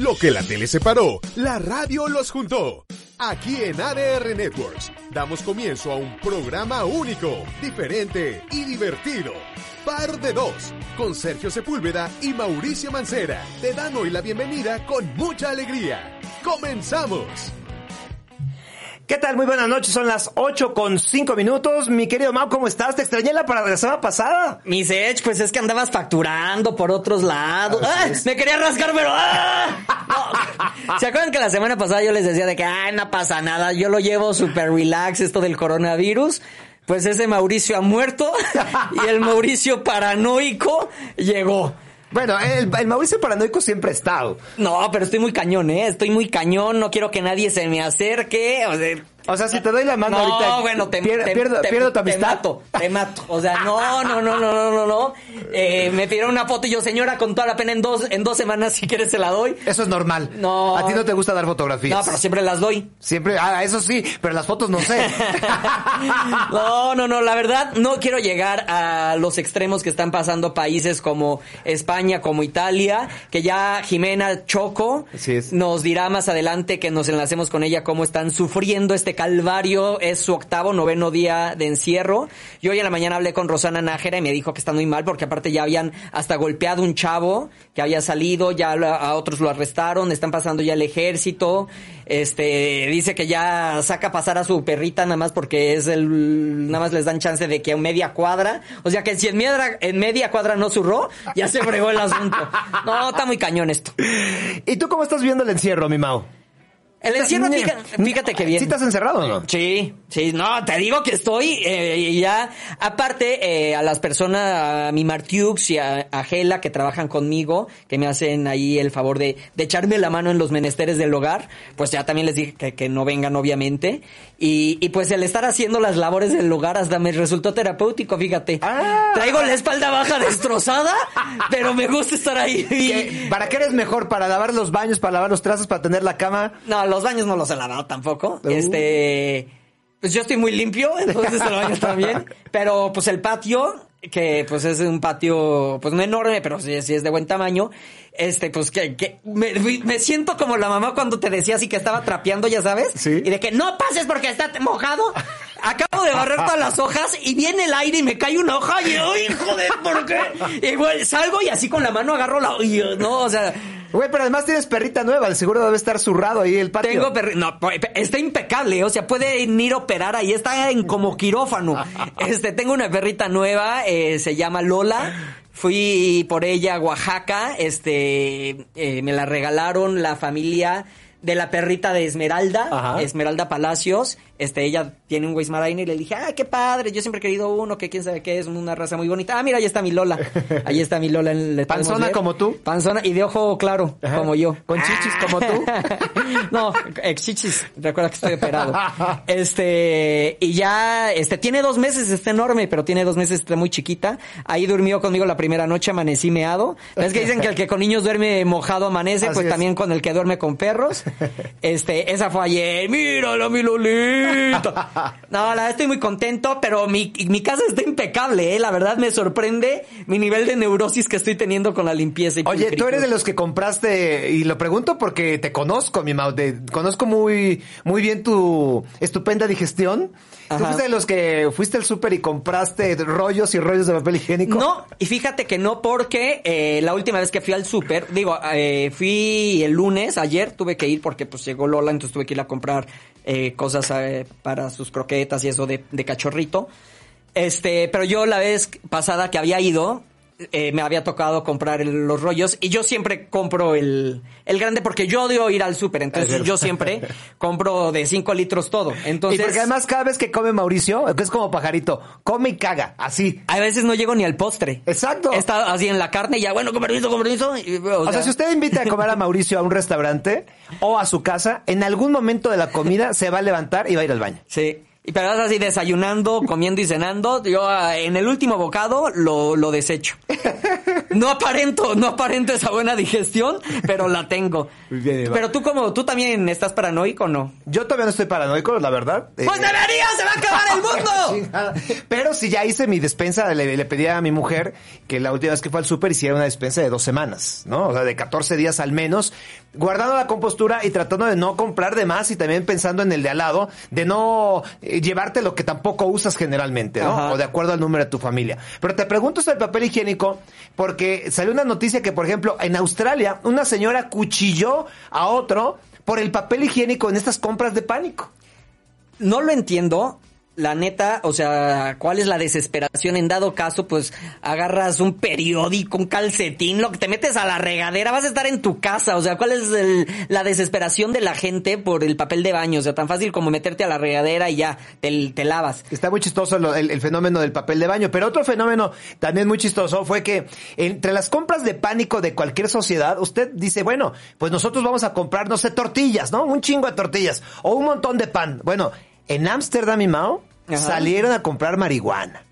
Lo que la tele separó, la radio los juntó. Aquí en ADR Networks damos comienzo a un programa único, diferente y divertido. Par de dos, con Sergio Sepúlveda y Mauricio Mancera. Te dan hoy la bienvenida con mucha alegría. ¡Comenzamos! ¿Qué tal? Muy buenas noches, son las 8 con 5 minutos. Mi querido Mau, ¿cómo estás? Te extrañé la para la semana pasada. Mi Sech, pues es que andabas facturando por otros lados. ¡Ah! Me quería rascar, pero ¡ah! No. ¿Se acuerdan que la semana pasada yo les decía de que, ay, no pasa nada, yo lo llevo súper relax esto del coronavirus? Pues ese Mauricio ha muerto y el Mauricio paranoico llegó. Bueno, el, el Mauricio paranoico siempre ha estado. No, pero estoy muy cañón, ¿eh? Estoy muy cañón, no quiero que nadie se me acerque. O sea, O sea, si te doy la mano no, ahorita. bueno, te, pier- te- pierdo, te- pierdo tu te amistad. mato, te mato. O sea, no, no, no, no, no, no, no. Eh, me pidieron una foto y yo, señora, con toda la pena en dos, en dos semanas, si quieres se la doy. Eso es normal. No. A ti no te gusta dar fotografías. No, pero siempre las doy. Siempre, ah, eso sí, pero las fotos no sé. No, no, no, la verdad no quiero llegar a los extremos que están pasando países como España, como Italia, que ya Jimena Choco Así es. nos dirá más adelante que nos enlacemos con ella cómo están sufriendo este calvario, es su octavo, noveno día de encierro. Yo hoy en la mañana hablé con Rosana Nájera y me dijo que está muy mal porque aparte ya habían hasta golpeado un chavo que había salido, ya a otros lo arrestaron, están pasando ya el ejército, este, dice que ya saca pasar a su perrita nada más porque es el, nada más les dan chance de que a media cuadra, o sea que si en media, en media cuadra no zurró, ya se fregó el asunto. No, está muy cañón esto. ¿Y tú cómo estás viendo el encierro, mi Mau? El encierro, fíjate, fíjate que bien. ¿Sí estás encerrado o no? Sí, sí, no, te digo que estoy eh, y ya. Aparte, eh, a las personas, a mi Martiux y a, a Gela que trabajan conmigo, que me hacen ahí el favor de, de echarme la mano en los menesteres del hogar, pues ya también les dije que, que no vengan, obviamente. Y, y pues el estar haciendo las labores del hogar hasta me resultó terapéutico, fíjate. Ah. Traigo la espalda baja destrozada, pero me gusta estar ahí. ¿Qué- ¿Para qué eres mejor? ¿Para lavar los baños, para lavar los trazos, para tener la cama? No, los baños no los he lavado tampoco. Uh. Este, pues yo estoy muy limpio, entonces el baño está bien. Pero pues el patio, que pues es un patio, pues no enorme, pero sí, sí es de buen tamaño. Este, pues que, que me, me siento como la mamá cuando te decía así que estaba trapeando, ya sabes. Sí. Y de que no pases porque está mojado. Acabo de barrer todas las hojas y viene el aire y me cae una hoja y yo, hijo de, ¿por qué? Igual salgo y así con la mano agarro la, y yo, no, o sea, Güey, pero además tienes perrita nueva, de seguro debe estar zurrado ahí el patio. tengo perri- no, está impecable, o sea, puede ir a operar ahí, está en como quirófano. Este, tengo una perrita nueva, eh, se llama Lola. Fui por ella a Oaxaca, este, eh, me la regalaron la familia de la perrita de Esmeralda, Ajá. Esmeralda Palacios. Este, ella tiene un Weismarainer y le dije, ah, qué padre, yo siempre he querido uno, que quién sabe qué es, una raza muy bonita. Ah, mira, ahí está mi Lola. Ahí está mi Lola. ¿le podemos Panzona como tú. Panzona y de ojo claro, Ajá. como yo. Con chichis como tú. no, ex chichis. Recuerda que estoy operado. Este, y ya, este, tiene dos meses, está enorme, pero tiene dos meses, está muy chiquita. Ahí durmió conmigo la primera noche, amanecí meado. Es que dicen que el que con niños duerme mojado amanece, Así pues es. también con el que duerme con perros. Este, esa fue ayer. Mírala, mi Lolita. No, la verdad estoy muy contento, pero mi, mi casa está impecable, eh. La verdad me sorprende mi nivel de neurosis que estoy teniendo con la limpieza y Oye, tú eres de los que compraste, y lo pregunto porque te conozco, mi Mau, te conozco muy, muy bien tu estupenda digestión. ¿Tú fuiste de los que fuiste al súper y compraste rollos y rollos de papel higiénico? No, y fíjate que no porque eh, la última vez que fui al súper, digo, eh, fui el lunes, ayer tuve que ir porque pues llegó Lola, entonces tuve que ir a comprar eh, cosas eh, para sus croquetas y eso de, de cachorrito. Este, pero yo la vez pasada que había ido, eh, me había tocado comprar el- los rollos y yo siempre compro el, el grande porque yo odio ir al súper, entonces yo siempre compro de 5 litros todo. Entonces, y porque además cada vez que come Mauricio, que es como pajarito, come y caga, así. a veces no llego ni al postre. Exacto. Está así en la carne y ya, bueno, con permiso, con permiso. y, o sea, si usted invita a comer a Mauricio a un restaurante o a su casa, en algún momento de la comida se va a levantar y va a ir al baño. Sí. Y pero así desayunando, comiendo y cenando, yo ah, en el último bocado lo, lo desecho. No aparento, no aparento esa buena digestión, pero la tengo. Muy bien, Iván. pero tú como, tú también estás paranoico o no? Yo todavía no estoy paranoico, la verdad. Pues Eh, debería, se va a acabar el mundo. chingada. Pero si ya hice mi despensa, le, le pedí a mi mujer que la última vez que fue al súper hiciera una despensa de dos semanas, ¿no? O sea, de 14 días al menos, guardando la compostura y tratando de no comprar de más y también pensando en el de al lado, de no eh, llevarte lo que tampoco usas generalmente, ¿no? Ajá. O de acuerdo al número de tu familia. Pero te pregunto sobre el papel higiénico, porque salió una noticia que, por ejemplo, en Australia, una señora cuchilló a otro por el papel higiénico en estas compras de pánico. No lo entiendo. La neta, o sea, ¿cuál es la desesperación? En dado caso, pues agarras un periódico, un calcetín, lo que te metes a la regadera, vas a estar en tu casa. O sea, ¿cuál es el- la desesperación de la gente por el papel de baño? O sea, tan fácil como meterte a la regadera y ya te, te lavas. Está muy chistoso lo- el, el fenómeno del papel de baño, pero otro fenómeno también muy chistoso fue que entre las compras de pánico de cualquier sociedad, usted dice, bueno, pues nosotros vamos a comprar, no sé, tortillas, ¿no? Un chingo de tortillas o un montón de pan. Bueno, en Ámsterdam y Mao Ajá. salieron a comprar marihuana.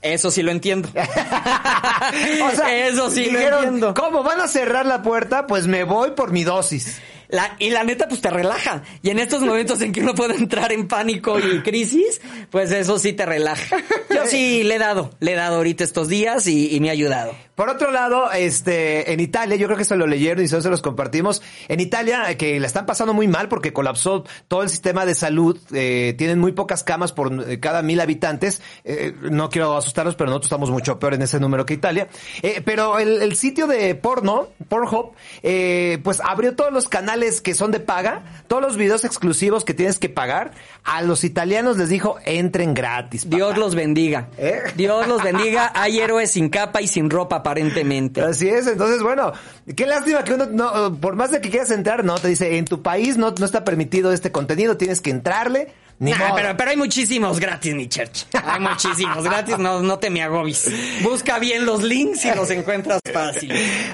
Eso sí lo entiendo. O sea, Eso sí lo entiendo. ¿Cómo van a cerrar la puerta? Pues me voy por mi dosis. La- y la neta, pues te relaja. Y en estos momentos en que uno puede entrar en pánico y crisis, pues eso sí te relaja. Yo sí le he dado, le he dado ahorita estos días y, y me ha ayudado. Por otro lado, este, en Italia, yo creo que se lo leyeron y se se los compartimos. En Italia, que la están pasando muy mal porque colapsó todo el sistema de salud, eh, tienen muy pocas camas por eh, cada mil habitantes. Eh, no quiero asustarlos, pero nosotros estamos mucho peor en ese número que Italia. Eh, pero el, el sitio de porno, Pornhub, eh, pues abrió todos los canales que son de paga, todos los videos exclusivos que tienes que pagar. A los italianos les dijo, entren gratis. papá". Dios los bendiga. Dios los bendiga. Hay héroes sin capa y sin ropa, aparentemente. Así es, entonces bueno, qué lástima que uno, no, por más de que quieras entrar, no, te dice, en tu país no, no está permitido este contenido, tienes que entrarle, ni Nah, modo. pero, pero hay muchísimos gratis, mi church. Hay muchísimos gratis, no, no te me agobis. Busca bien los links y los encuentras fácil.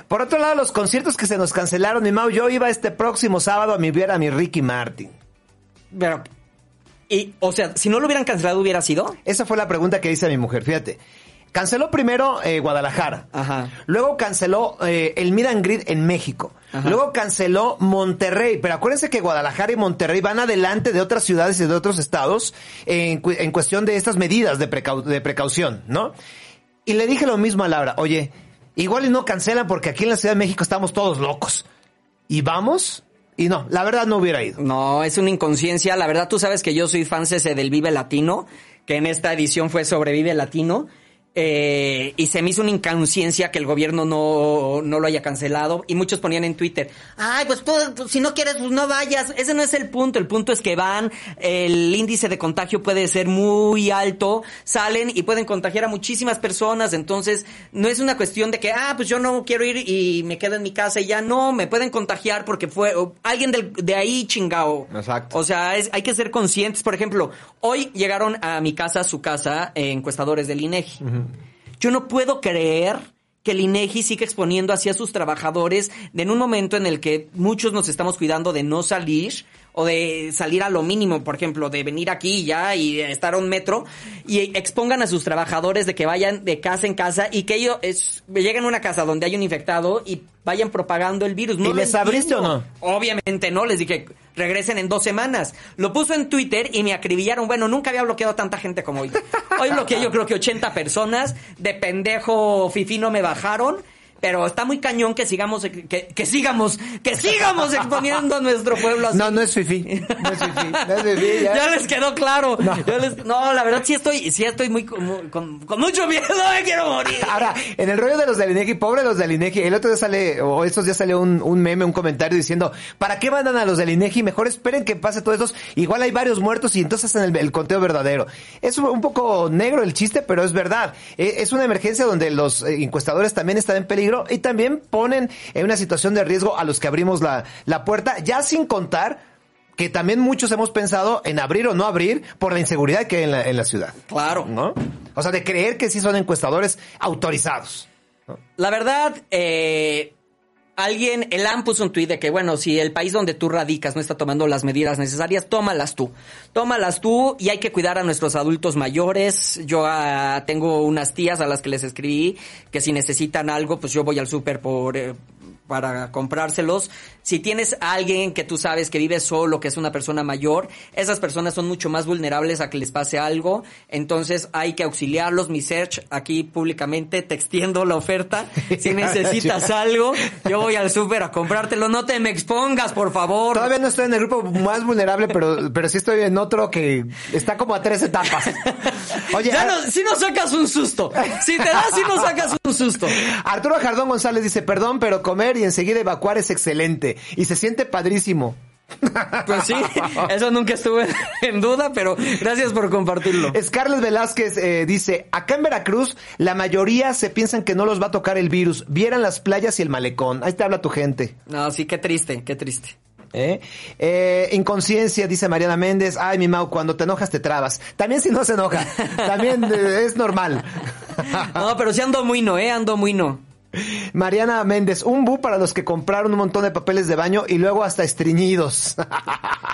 Por otro lado, los conciertos que se nos cancelaron, mi Mau, yo iba este próximo sábado a mi ver a mi Ricky Martin. Pero, y, o sea, si no lo hubieran cancelado, hubiera sido. Esa fue la pregunta que hice a mi mujer, fíjate. Canceló primero eh, Guadalajara. Ajá. Luego canceló eh, el and Greet en México. Ajá. Luego canceló Monterrey. Pero acuérdense que Guadalajara y Monterrey van adelante de otras ciudades y de otros estados en, cu- en cuestión de estas medidas de, precau- de precaución, ¿no? Y le dije lo mismo a Laura. Oye, igual y no cancelan porque aquí en la Ciudad de México estamos todos locos. Y vamos. Y no, la verdad no hubiera ido. No, es una inconsciencia. La verdad, tú sabes que yo soy fan ese del Vive Latino, que en esta edición fue sobre Vive Latino. Eh, y se me hizo una inconsciencia que el gobierno no, no lo haya cancelado. Y muchos ponían en Twitter, ay, pues tú, tú, si no quieres, pues no vayas. Ese no es el punto. El punto es que van, el índice de contagio puede ser muy alto, salen y pueden contagiar a muchísimas personas. Entonces, no es una cuestión de que, ah, pues yo no quiero ir y me quedo en mi casa y ya no, me pueden contagiar porque fue o alguien del- de ahí chingao. Exacto. O sea, es- hay que ser conscientes. Por ejemplo, hoy llegaron a mi casa, a su casa, eh, encuestadores del INEGI. Yo no puedo creer que el INEGI siga exponiendo así a sus trabajadores en un momento en el que muchos nos estamos cuidando de no salir o de salir a lo mínimo, por ejemplo, de venir aquí ya y estar a un metro y expongan a sus trabajadores de que vayan de casa en casa y que ellos es- lleguen a una casa donde hay un infectado y vayan propagando el virus. No ¿Y les abriste o no? Obviamente no, les dije, regresen en dos semanas. Lo puso en Twitter y me acribillaron. Bueno, nunca había bloqueado a tanta gente como hoy. Hoy bloqueé yo creo que 80 personas. De pendejo fifi no me bajaron. Pero está muy cañón que sigamos, que, que sigamos, que sigamos exponiendo a nuestro pueblo así. No, no es fifi. No es fifi. No es fifi, ya. ya. les quedó claro. Les- no, la verdad sí estoy, sí estoy muy con, con- con mucho miedo, me quiero morir. Ahora, en el rollo de los del INEGI, pobre los del INEGI, el otro día sale, o estos días salió un, un meme, un comentario diciendo, ¿para qué mandan a los del INEGI? Mejor esperen que pase todo eso. Igual hay varios muertos y entonces hacen el, el conteo verdadero. Es un, poco negro el chiste, pero es verdad. Eh, es una emergencia donde los eh, encuestadores también están en peligro y también ponen en una situación de riesgo a los que abrimos la, la puerta, ya sin contar que también muchos hemos pensado en abrir o no abrir por la inseguridad que hay en la, en la ciudad. Claro. ¿no? O sea, de creer que sí son encuestadores autorizados. La verdad, eh, alguien, el AM puso un tuit de que, bueno, si el país donde tú radicas no está tomando las medidas necesarias, tómalas tú. Tómalas tú y hay que cuidar a nuestros adultos mayores. Yo ah, tengo unas tías a las que les escribí que si necesitan algo, pues yo voy al súper por... eh, para comprárselos. Si tienes a alguien que tú sabes que vive solo, que es una persona mayor, esas personas son mucho más vulnerables a que les pase algo. Entonces hay que auxiliarlos. Mi search aquí públicamente te extiendo la oferta. Si necesitas algo, yo voy al súper a comprártelo. No te me expongas, por favor. Todavía no estoy en el grupo más vulnerable, pero, pero sí estoy en otro que está como a tres etapas. Oye, Ya no- si nos sacas un susto. Si te das, si nos sacas un susto. Arturo Jardón González dice, perdón, pero comer y enseguida evacuar es excelente y se siente padrísimo. Pues sí, eso nunca estuve en duda, pero gracias por compartirlo. Scarlett Velázquez eh, dice, acá en Veracruz la mayoría se piensan que no los va a tocar el virus. Vieran las playas y el malecón. Ahí te habla tu gente. No, sí, qué triste, qué triste. ¿Eh? Eh, inconsciencia, dice Mariana Méndez. Ay, mi Mau, cuando te enojas te trabas. También si no se enoja. También eh, es normal. No, pero sí ando muy no, eh, ando muy no. Mariana Méndez, un bu para los que compraron un montón de papeles de baño y luego hasta estreñidos.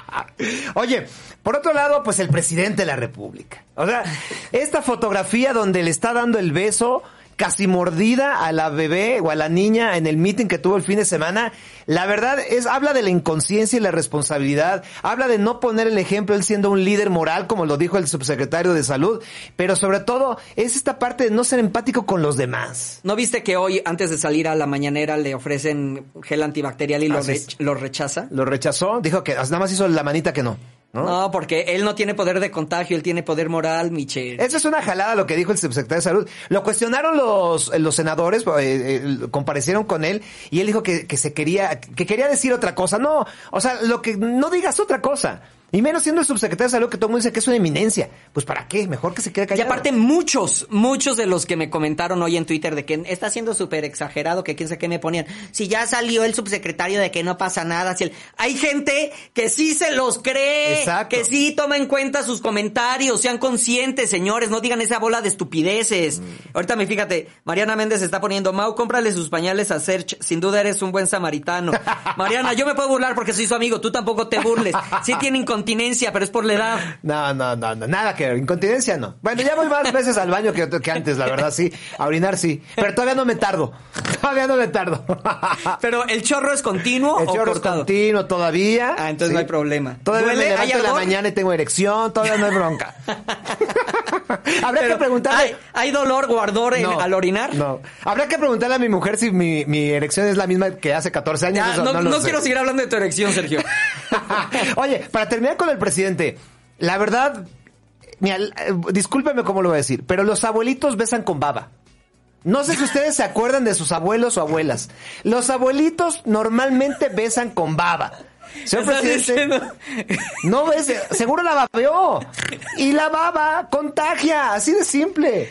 Oye, por otro lado, pues el presidente de la República. O sea, esta fotografía donde le está dando el beso casi mordida a la bebé o a la niña en el meeting que tuvo el fin de semana, la verdad es, habla de la inconsciencia y la responsabilidad, habla de no poner el ejemplo él siendo un líder moral, como lo dijo el subsecretario de salud, pero sobre todo es esta parte de no ser empático con los demás. ¿No viste que hoy, antes de salir a la mañanera, le ofrecen gel antibacterial y lo, lo rechaza? Lo rechazó, dijo que nada más hizo la manita que no. ¿No? ¿No? porque él no tiene poder de contagio, él tiene poder moral, Michelle. Eso es una jalada lo que dijo el subsecretario de salud. Lo cuestionaron los, los senadores, eh, eh, comparecieron con él y él dijo que, que se quería, que quería decir otra cosa. No, o sea, lo que no digas otra cosa. Y menos siendo el subsecretario de salud que todo el mundo dice que es una eminencia. Pues para qué, mejor que se quede Y callado. aparte muchos, muchos de los que me comentaron hoy en Twitter de que está siendo súper exagerado, que quién sabe qué me ponían. Si ya salió el subsecretario de que no pasa nada, si el- hay gente que sí se los cree, Exacto. que sí toma en cuenta sus comentarios, sean conscientes, señores, no digan esa bola de estupideces. Mm. Ahorita me fíjate, Mariana Méndez está poniendo, Mau, cómprale sus pañales a Serge, sin duda eres un buen samaritano. Mariana, yo me puedo burlar porque soy su amigo, tú tampoco te burles. Sí tiene incontinencia, pero es por la edad. No, no, no, no, nada que ver. Incontinencia no. Bueno, ya voy más veces al baño que, que antes, la verdad, sí. A orinar sí. Pero todavía no me tardo. Todavía no me tardo. Pero el chorro es continuo El o chorro es continuo todavía. Ah, entonces no hay problema. Todavía me ¿Duele? ¿Hay levanto en la mañana y tengo erección, todavía no hay bronca. Habría Pero, que preguntarle. ¿hay, hay dolor o ardor en- No, al orinar? No. Habría que preguntarle a mi mujer si mi, mi erección es la misma que hace 14 años. Ya, eso no quiero seguir hablando de tu erección, Sergio. Oye, para terminar con el presidente, la verdad, mira, eh, discúlpeme cómo lo voy a decir, pero los abuelitos besan con baba. No sé si ustedes se acuerdan de sus abuelos o abuelas. Los abuelitos normalmente besan con baba. Señor presidente, diciendo- no ves, seguro la babeó. Y la baba contagia, así de simple.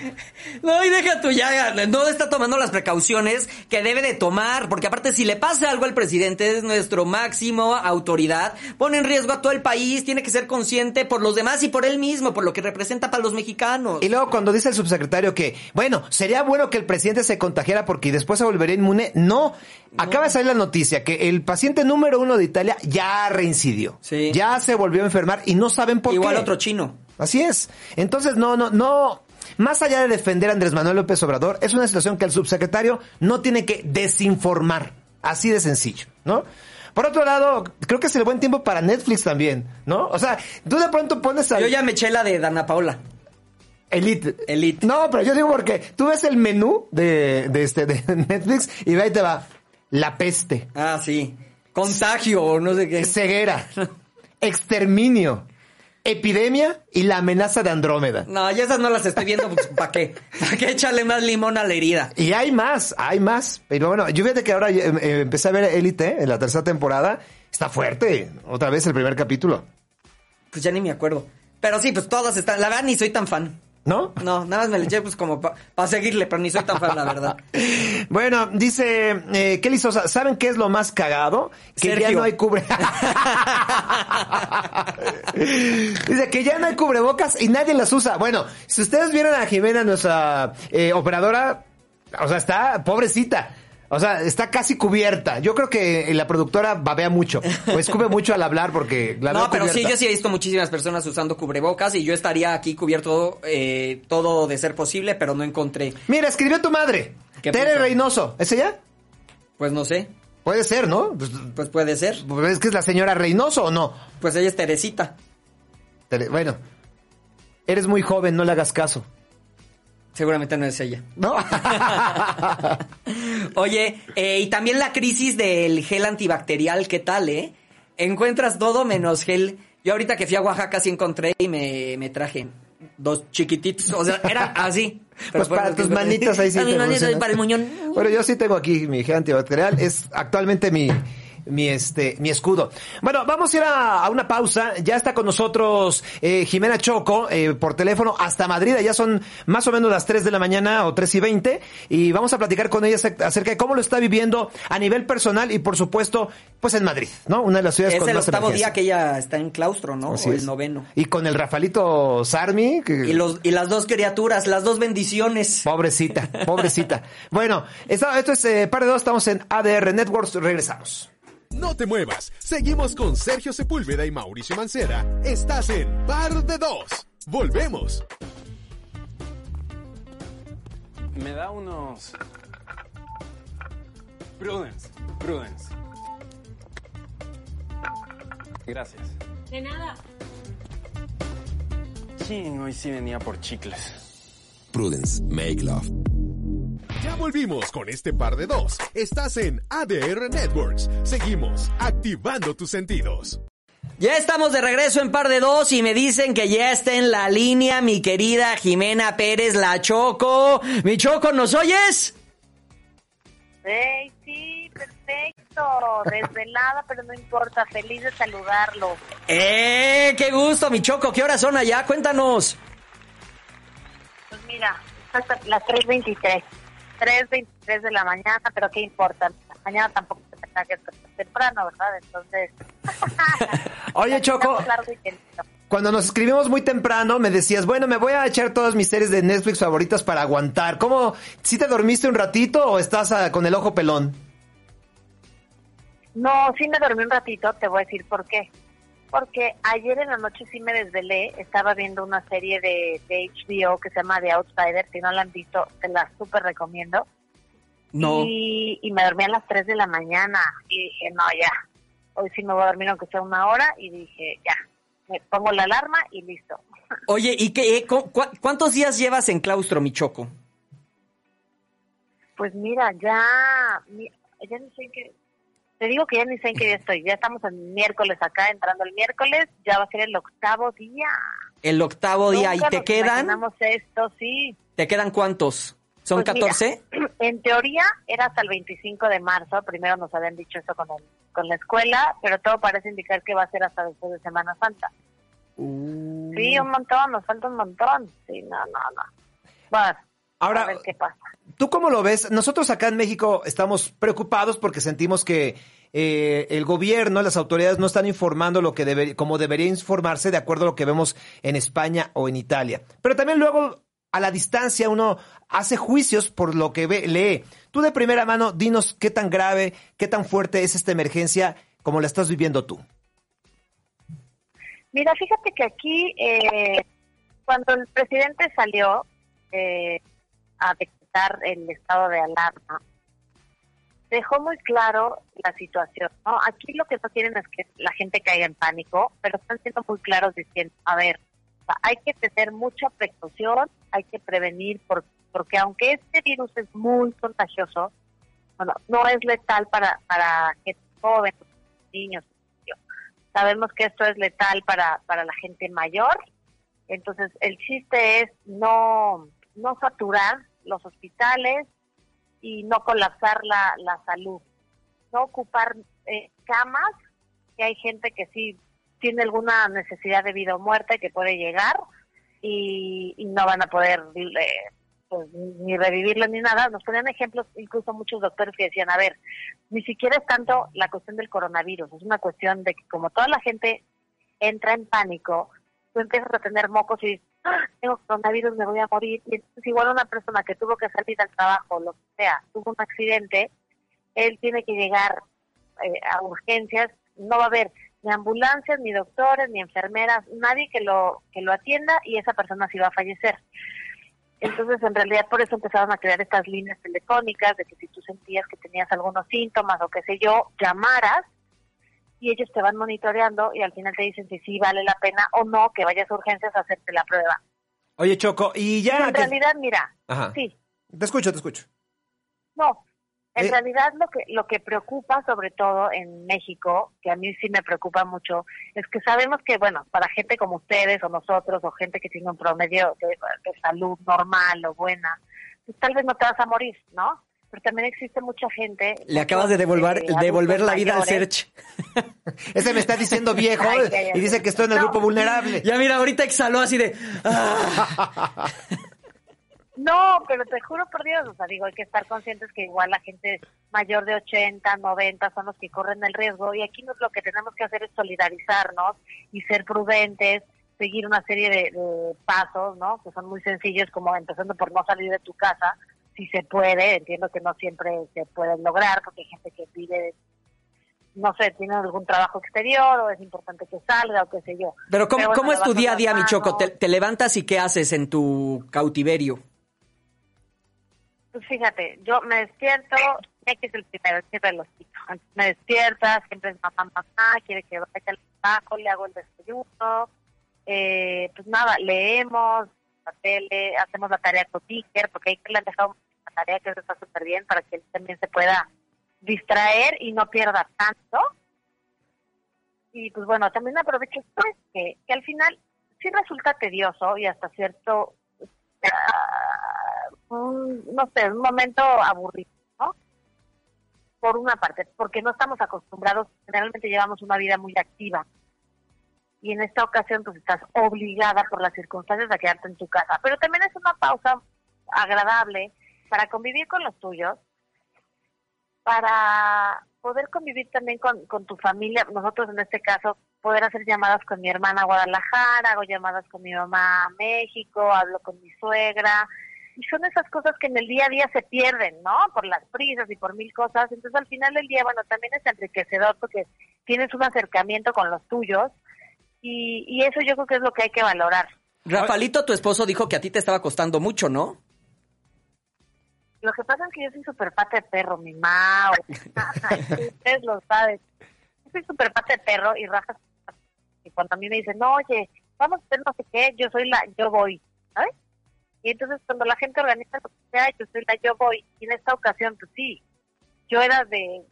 No, y deja tú ya, no está tomando las precauciones que debe de tomar, porque aparte si le pasa algo al presidente, es nuestro máximo autoridad, pone en riesgo a todo el país, tiene que ser consciente por los demás y por él mismo, por lo que representa para los mexicanos. Y luego cuando dice el subsecretario que, bueno, sería bueno que el presidente se contagiara porque después se volvería inmune. No, acaba de salir la noticia que el paciente número uno de Italia ya reincidió. Sí. Ya se volvió a enfermar y no saben por Igual qué. otro chino. Así es. Entonces, no, no, no. Más allá de defender a Andrés Manuel López Obrador, es una situación que el subsecretario no tiene que desinformar. Así de sencillo, ¿no? Por otro lado, creo que es el buen tiempo para Netflix también, ¿no? O sea, tú de pronto pones a... Yo ya me eché la de Dana Paola. Elite. Elite. No, pero yo digo porque tú ves el menú de, de este de Netflix y ahí te va la peste, Ah, sí. Contagio o no sé qué. ceguera, exterminio, epidemia y la amenaza de Andrómeda. No, ya esas no las estoy viendo, pues, ¿para qué? ¿Para qué echarle más limón a la herida? Y hay más, hay más. Pero bueno, yo fíjate que ahora eh, eh, empecé a ver Elite en la tercera temporada. Está fuerte. Otra vez el primer capítulo. Pues ya ni me acuerdo. Pero sí, pues todas están. La verdad, ni soy tan fan. ¿No? No, nada más me le eché pues como para seguirle, pero ni soy tan fan, la verdad. Bueno, dice eh, Kelly Sosa, ¿saben qué es lo más cagado? Que ya no hay cubre... dice que ya no hay cubrebocas y nadie las usa. Bueno, si ustedes vieron a Jimena, nuestra eh, operadora, o sea, está pobrecita. O sea, está casi cubierta. Yo creo que la productora babea mucho. O escupe mucho al hablar porque la No, pero sí, yo sí he visto muchísimas personas usando cubrebocas y yo estaría aquí cubierto eh, todo de ser posible, pero no encontré. Mira, escribió tu madre. ¿Qué Tere puso? Reynoso. ¿Es ella? Pues no sé. Puede ser, ¿no? Pues, Pues puede ser. pues es que es la señora Reynoso o no. Pues ella es Teresita. Tere- Bueno, eres muy joven, no le hagas caso. Seguramente no es ella. ¿No? Oye, eh, y también la crisis del gel antibacterial, ¿qué tal, eh? Encuentras todo menos gel. Yo ahorita que fui a Oaxaca sí encontré y me, me traje dos chiquititos. O sea, eran así. Pero Pues para tus manitas ahí sí Para te manitas para el muñón. Bueno, yo sí tengo aquí mi gel antibacterial. Es actualmente mi, mi, este, mi escudo. Bueno, vamos a ir a, a una pausa. Ya está con nosotros eh, Jimena Choco eh, por teléfono hasta Madrid. Ya son más o menos las 3 de la mañana o 3 y 20. Y vamos a platicar con ella acerca de cómo lo está viviendo a nivel personal y por supuesto, pues en Madrid, ¿no? Una de las ciudades Es con el más octavo emergencia. día que ella está en claustro, ¿no? Así o es. el noveno. Y con el Rafalito Sarmi, que... Y, los, y las dos criaturas, las dos bendiciones. Pobrecita, pobrecita. bueno, esto, esto es eh, par de dos, estamos en ADR Networks, regresamos. No te muevas. Seguimos con Sergio Sepúlveda y Mauricio Mancera. Estás en Par de Dos. Volvemos. Me da unos... Prudence, Prudence. Gracias. De nada. Sí, hoy sí venía por chicles. Prudence, make love. Ya volvimos con este Par de Dos. Estás en ADR Networks. Seguimos activando tus sentidos. Ya estamos de regreso en par de dos y me dicen que ya está en la línea mi querida Jimena Pérez La Choco. Mi Choco, ¿nos oyes? Hey, sí, perfecto. Desvelada, pero no importa. Feliz de saludarlo. ¡Eh! ¡Qué gusto, mi Choco! ¿Qué horas son allá? Cuéntanos. Pues mira, hasta las 3.23. 3.23 de la mañana, pero ¿qué importa? Mañana tampoco se tendrá que temprano, ¿verdad? Entonces... Oye, Choco. Cuando nos escribimos muy temprano, me decías, bueno, me voy a echar todas mis series de Netflix favoritas para aguantar. ¿Cómo? ¿Sí te dormiste un ratito o estás ah, con el ojo pelón? No, sí me dormí un ratito, te voy a decir por qué. Porque ayer en la noche sí me desvelé, estaba viendo una serie de, de HBO que se llama The Outsider, si no la han visto, te la súper recomiendo. No. Y, y me dormí a las 3 de la mañana y dije, no, ya, hoy sí me voy a dormir aunque sea una hora y dije, ya, me pongo la alarma y listo. Oye, ¿y qué, eh, cu- cu- cuántos días llevas en claustro, mi Choco? Pues mira, ya, ya ni sé en qué, te digo que ya ni sé en qué día estoy, ya estamos en miércoles acá, entrando el miércoles, ya va a ser el octavo día. El octavo día. ¿Y te quedan? esto, sí. ¿Te quedan cuántos? ¿Son Pues mira, 14? en teoría era hasta el 25 de marzo, primero nos habían dicho eso con, el- con la escuela, pero todo parece indicar que va a ser hasta después de Semana Santa. Uh. Sí, un montón, nos falta un montón. Sí, no, no, no. Bueno, Ahora, a ver qué pasa. ¿Tú cómo lo ves? Nosotros acá en México estamos preocupados porque sentimos que eh, el gobierno, las autoridades no están informando lo que debería, como debería informarse de acuerdo a lo que vemos en España o en Italia. Pero también luego a la distancia uno hace juicios por lo que ve, lee. Tú de primera mano, dinos qué tan grave, qué tan fuerte es esta emergencia como la estás viviendo tú. Mira, fíjate que aquí, eh, cuando el presidente salió eh, a el estado de alarma, dejó muy claro la situación. ¿no? Aquí lo que no quieren es que la gente caiga en pánico, pero están siendo muy claros diciendo, a ver, hay que tener mucha precaución, hay que prevenir, por- porque aunque este virus es muy contagioso, bueno, no es letal para, para gente joven, niños. Sabemos que esto es letal para, para la gente mayor, entonces el chiste es no, no saturar los hospitales y no colapsar la, la salud, no ocupar eh, camas, que hay gente que sí tiene alguna necesidad de vida o muerte que puede llegar y, y no van a poder eh, pues, ni revivirlo ni nada. Nos ponían ejemplos, incluso muchos doctores que decían, a ver, ni siquiera es tanto la cuestión del coronavirus, es una cuestión de que como toda la gente entra en pánico, tú empiezas a tener mocos y "Ah, tengo coronavirus, me voy a morir. Y entonces igual una persona que tuvo que salir al trabajo, lo que sea, tuvo un accidente, él tiene que llegar eh, a urgencias, no va a haber ni ambulancias, ni doctores, ni enfermeras, nadie que lo que lo atienda y esa persona sí va a fallecer. Entonces, en realidad, por eso empezaron a crear estas líneas telefónicas de que si tú sentías que tenías algunos síntomas o qué sé yo, llamaras y ellos te van monitoreando y al final te dicen si sí vale la pena o no que vayas a urgencias a hacerte la prueba. Oye, Choco, y ya... en que- realidad, mira, Ajá. sí, Te escucho, te escucho. no. En Eh. realidad lo que lo que preocupa sobre todo en México, que a mí sí me preocupa mucho, es que sabemos que bueno, para gente como ustedes o nosotros o gente que tiene un promedio de, de salud normal o buena, pues tal vez no te vas a morir, ¿no? Pero también existe mucha gente. Le acabas de devolver, eh, devolver la vida al. Search. Ese me está diciendo viejo Ay, ay, ay. y dice que estoy en el No. grupo vulnerable. Ya mira, ahorita exhaló así de... "Ah". No, pero te juro por Dios, o sea, digo, hay que estar conscientes que igual la gente mayor de 80, 90 son los que corren el riesgo y aquí nos, lo que tenemos que hacer es solidarizarnos y ser prudentes, seguir una serie de, de pasos, ¿no? Que son muy sencillos, como empezando por no salir de tu casa, si se puede, entiendo que no siempre se pueden lograr porque hay gente que vive, no sé, tiene algún trabajo exterior o es importante que salga o qué sé yo. Pero ¿cómo, bueno, cómo es tu día a día, mi Choco? manos. ¿Te, te levantas y qué haces en tu cautiverio? Pues fíjate, yo me despierto, ya que es el primero, siempre los chicos. Me despierta, siempre es mamá, mamá, quiere que vaya al trabajo, le hago el desayuno. Eh, pues nada, leemos la tele, hacemos la tarea con Ticker, porque ahí que le han dejado tarea que eso está súper bien para que él también se pueda distraer y no pierda tanto. Y pues bueno, también aprovecho pues, que, que al final sí resulta tedioso y hasta cierto ah, no sé, un momento aburrido, ¿no? Por una parte, porque no estamos acostumbrados, generalmente llevamos una vida muy activa. Y en esta ocasión, pues estás obligada por las circunstancias a quedarte en tu casa. Pero también es una pausa agradable para convivir con los tuyos, para poder convivir también con, tu familia. Nosotros, en este caso, poder hacer llamadas con mi hermana a Guadalajara, hago llamadas con mi mamá a México, hablo con mi suegra. Y son esas cosas que en el día a día se pierden, ¿no? Por las prisas y por mil cosas. Entonces, al final del día, bueno, también es enriquecedor porque tienes un acercamiento con los tuyos. Y, y eso yo creo que es lo que hay que valorar. Rafalito, tu esposo, dijo que a ti te estaba costando mucho, ¿no? Lo que pasa es que yo soy súper pata de perro, mi mamá, ustedes lo saben. Yo soy súper pata de perro y rajas. Y cuando a mí me dicen, no, oye, vamos a hacer no sé qué, yo soy la, yo voy, ¿sabes? Y entonces cuando la gente organiza lo que sea, yo soy la, yo voy. Y en esta ocasión, pues sí, yo era de,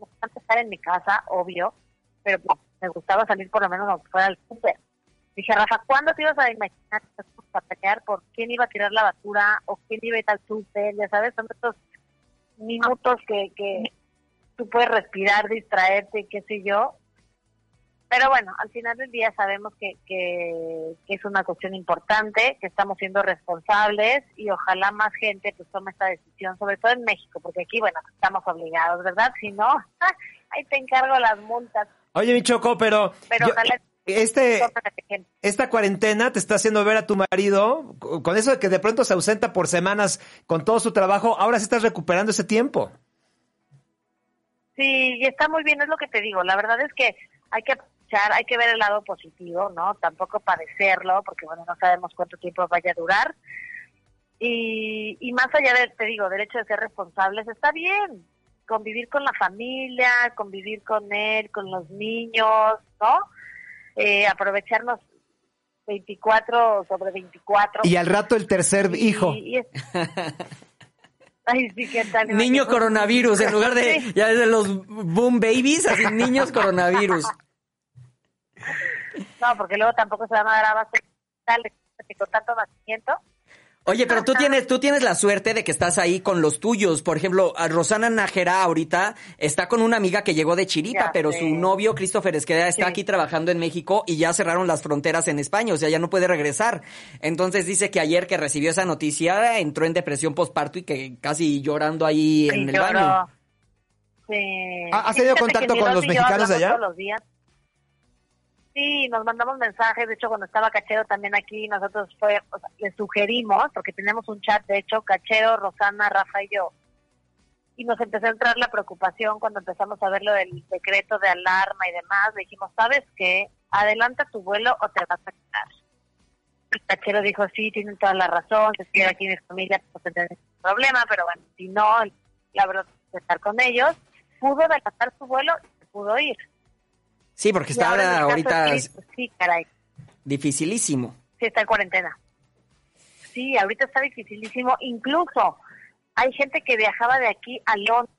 me encanta estar en mi casa, obvio, pero pues, me gustaba salir por lo menos aunque fuera al súper. Dije, Rafa, ¿cuándo te ibas a imaginar que a pelear por quién iba a tirar la basura o quién iba a ir al súper? Ya sabes, son estos minutos que, que tú puedes respirar, distraerte, qué sé yo. Pero bueno, al final del día sabemos que, que, que es una cuestión importante, que estamos siendo responsables y ojalá más gente pues tome esta decisión, sobre todo en México, porque aquí, bueno, estamos obligados, ¿verdad? Si no, ahí te encargo las multas. Oye, mi Choco, pero... Pero yo- ojalá este, esta cuarentena te está haciendo ver a tu marido, co- con eso de que de pronto se ausenta por semanas con todo su trabajo, ahora sí estás recuperando ese tiempo. Sí, y está muy bien, es lo que te digo. La verdad es que hay que aprovechar, hay que ver el lado positivo, ¿no? Tampoco padecerlo, porque bueno, no sabemos cuánto tiempo vaya a durar. Y, y más allá de, te digo, del hecho de ser responsables, está bien convivir con la familia, convivir con él, con los niños, ¿no? Eh, aprovecharnos 24 sobre 24. Y al rato el tercer Y- hijo. y es- Ay, sí, ¿qué tal? Niño coronavirus, en lugar de Sí. ya de los boom babies, así niños coronavirus. No, porque luego tampoco se van a dar a base tal de- con tanto nacimiento. Oye, pero tú tienes, tú tienes la suerte de que estás ahí con los tuyos. Por ejemplo, a Rosana Nájera ahorita está con una amiga que llegó de Chiripa, Ya pero su novio Christopher Esqueda está Sí. aquí trabajando en México y ya cerraron las fronteras en España, o sea, ya no puede regresar. Entonces dice que ayer que recibió esa noticia entró en depresión postparto y que casi llorando ahí en el lloró. baño. Sí. ¿Ha- has tenido contacto con los mexicanos de allá? Todos los días. Sí, nos mandamos mensajes. De hecho, cuando estaba Cachero también aquí, nosotros fue, o sea, le sugerimos, porque tenemos un chat, de hecho, Cachero, Rosana, Rafa y yo. Y nos empezó a entrar la preocupación cuando empezamos a ver lo del decreto de alarma y demás. Dijimos, ¿sabes qué? Adelanta tu vuelo o te vas a quedar. Y Cachero dijo, sí, tienen toda la razón, si estuviera aquí mi familia, pues tendría ningún problema, pero bueno, si no, la verdad es estar con ellos. Pudo adelantar su vuelo y se pudo ir. Sí, porque está ahora ahorita pues sí, caray, dificilísimo. sí está en cuarentena. Sí, ahorita está dificilísimo. Incluso hay gente que viajaba de aquí a Londres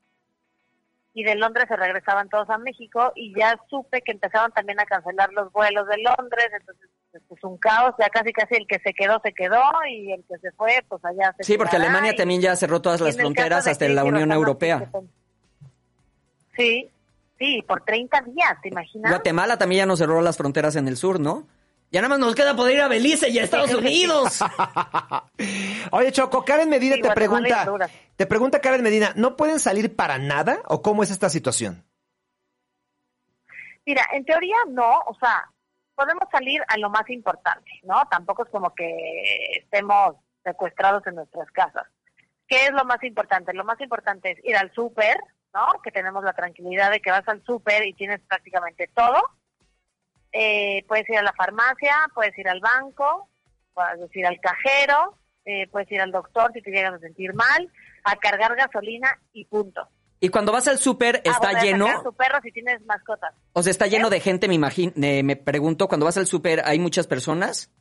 y de Londres se regresaban todos a México y ya supe que empezaron también a cancelar los vuelos de Londres, entonces pues, es un caos, ya casi casi el que se quedó se quedó y el que se fue pues allá se Sí, porque Alemania y- también ya cerró todas las fronteras hasta la Unión Rosana, Europea. Sí, sí, por 30 días, ¿te imaginas? Guatemala también ya no cerró las fronteras en el sur, ¿no? Ya nada más nos queda poder ir a Belice y a Estados. Unidos. Oye, Choco, Karen Medina Sí, te pregunta, te pregunta Karen Medina, ¿no pueden salir para nada o cómo es esta situación? Mira, en teoría no, o sea, podemos salir a lo más importante, ¿no? Tampoco es como que estemos secuestrados en nuestras casas. ¿Qué es lo más importante? Lo más importante es ir al súper, ¿no? Que tenemos la tranquilidad de que vas al súper y tienes prácticamente todo. Eh, puedes ir a la farmacia, puedes ir al banco, puedes ir al cajero, eh, puedes ir al doctor si te llegas a sentir mal, a cargar gasolina y punto. Y cuando vas al súper, Ah, ¿está lleno? a tu perro si tienes mascotas. O sea, está lleno de gente, me imagino. me pregunto, cuando vas al súper, ¿hay muchas personas?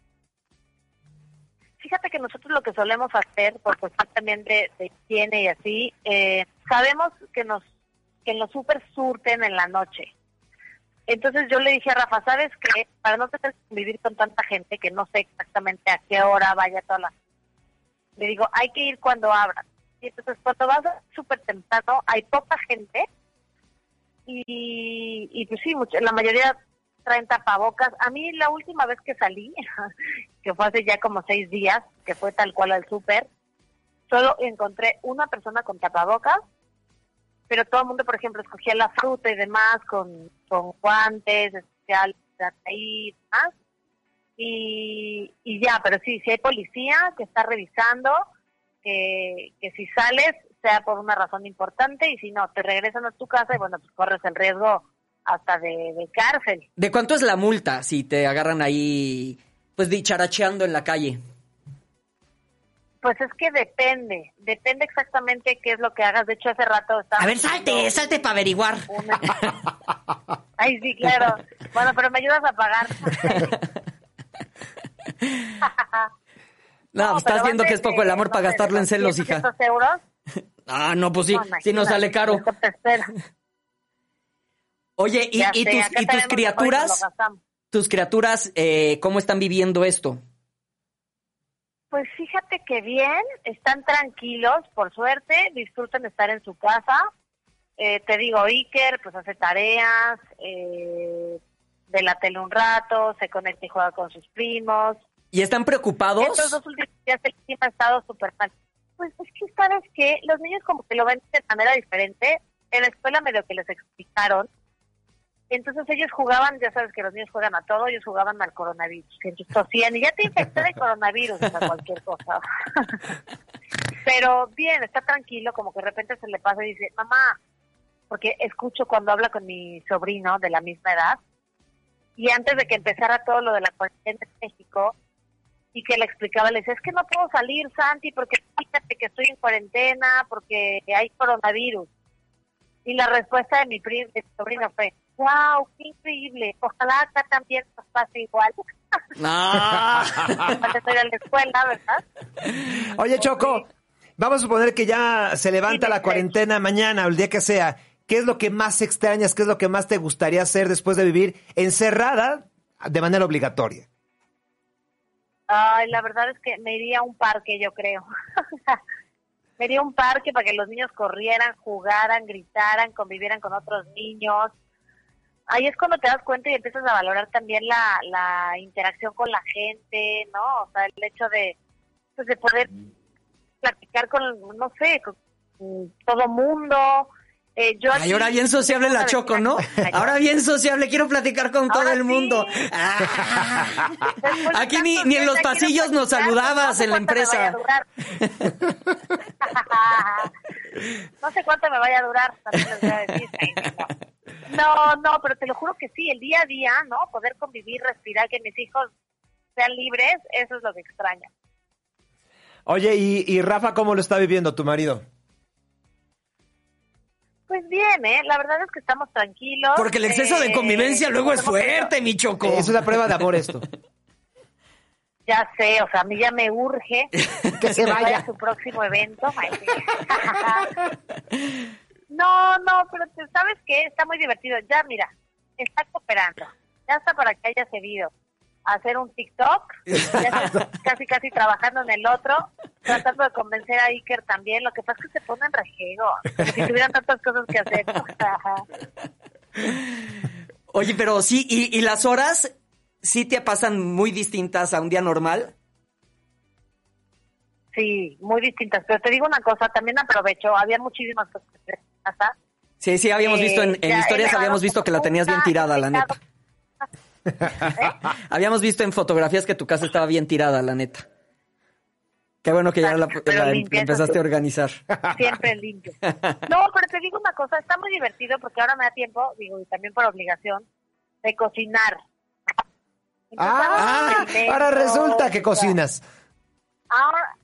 Fíjate que nosotros lo que solemos hacer, por cuestión también de, de higiene y así, eh, sabemos que nos que los super surten en la noche. Entonces yo le dije a Rafa, ¿sabes qué? Para no tener que convivir con tanta gente que no sé exactamente a qué hora vaya toda la... Le digo, hay que ir cuando abran. Y entonces cuando vas súper temprano hay poca gente y, y pues sí, mucha- la mayoría traen tapabocas. A mí la última vez que salí, que fue hace ya como seis días, que fue tal cual al súper, solo encontré una persona con tapabocas, pero todo el mundo, por ejemplo, escogía la fruta y demás con, con guantes, especial, ahí. Y, y ya, pero sí, si hay policía que está revisando, que, que si sales sea por una razón importante y si no, te regresan a tu casa y bueno, pues corres el riesgo hasta de, de cárcel. ¿De cuánto es la multa si te agarran ahí, pues, dicharacheando en la calle? Pues es que depende, depende exactamente qué es lo que hagas. De hecho, hace rato estaba... A ver, salte, salte para averiguar. una- Ay, sí, claro. Bueno, pero me ayudas a pagar. No, pues, estás viendo que es poco el amor para gastarlo en los celos, 100, hija. 200 euros. Ah, no, pues sí, No, sí nos sale caro. Oye, ¿y, tus, y criaturas? ¿Tus criaturas eh, cómo están viviendo esto? Pues fíjate que bien, están tranquilos, por suerte, disfrutan estar en su casa. Eh, te digo, Iker, pues hace tareas, eh, de la tele un rato, se conecta y juega con sus primos. ¿Y están Estos preocupados? dos últimos días el clima ha estado súper mal. Pues es que, ¿sabes que Los niños como que lo ven de manera diferente. En la escuela medio que les explicaron. Entonces ellos jugaban, ya sabes que los niños juegan a todo, ellos jugaban al coronavirus. que tosían y ya te infecté de coronavirus, o sea, cualquier cosa. Pero bien, está tranquilo, como que de repente se le pasa y dice, mamá, porque escucho cuando habla con mi sobrino de la misma edad, y antes de que empezara todo lo de la cuarentena en México, y que le explicaba, le decía, es que no puedo salir, Santi, porque fíjate que estoy en cuarentena, porque hay coronavirus. Y la respuesta de mi, prim- de mi sobrino fue, wow, qué increíble, ojalá acá también nos pase igual. No. Aparte estoy en la escuela, ¿verdad? Oye, Choco, vamos a suponer que ya se levanta la cuarentena mañana o el día que sea. ¿Qué es lo que más extrañas? ¿Qué es lo que más te gustaría hacer después de vivir encerrada de manera obligatoria? Ay, la verdad es que me iría a un parque, yo creo. me iría a un parque para que los niños corrieran, jugaran, gritaran, convivieran con otros niños. Ahí es cuando te das cuenta y empiezas a valorar también la, la interacción con la gente, ¿no? O sea, el hecho de, pues, de poder platicar con, no sé, con, todo mundo. Eh, yo Ay, ahora bien sociable la Choco, ¿no? Ahora bien sociable, quiero platicar con todo el sí. mundo. Ah. Aquí ni, ni en los pasillos nos platicar, saludabas no en la empresa. no sé cuánto me vaya a durar, también les voy a decir. No, no, pero te lo juro que sí, el día a día, ¿no? Poder convivir, respirar, que mis hijos sean libres, eso es lo que extraño. Oye, y, y Rafa, ¿cómo lo está viviendo tu marido? Pues bien, ¿eh? La verdad es que estamos tranquilos. Porque el exceso de eh, convivencia luego es fuerte, mi Choco. Es una prueba de amor esto. Ya sé, o sea, a mí ya me urge Que se vaya. a su próximo evento. No, no, pero te- ¿sabes qué? Está muy divertido. Ya, mira, está cooperando. Ya está para que haya cedido hacer un TikTok. Ya casi, casi trabajando en el otro. Tratando de convencer a Iker también. Lo que pasa es que se ponen rejego. Si tuvieran tantas cosas que hacer. Oye, pero sí, y, y las horas sí te pasan muy distintas a un día normal. Sí, muy distintas. Pero te digo una cosa, también aprovecho. Había muchísimas cosas que hacer Sí, sí, habíamos Eh, visto en, en ya he historias, habíamos visto que la tenías bien tirada, la neta. Habíamos visto en fotografías que tu casa estaba bien tirada, la neta. Qué bueno que ya la, eso empezaste a organizar. Siempre limpio. No, pero te digo una cosa, está muy divertido porque ahora me da tiempo, digo, y también por obligación, de cocinar. Entonces, Ah, ahora resulta que cocinas. Ahora,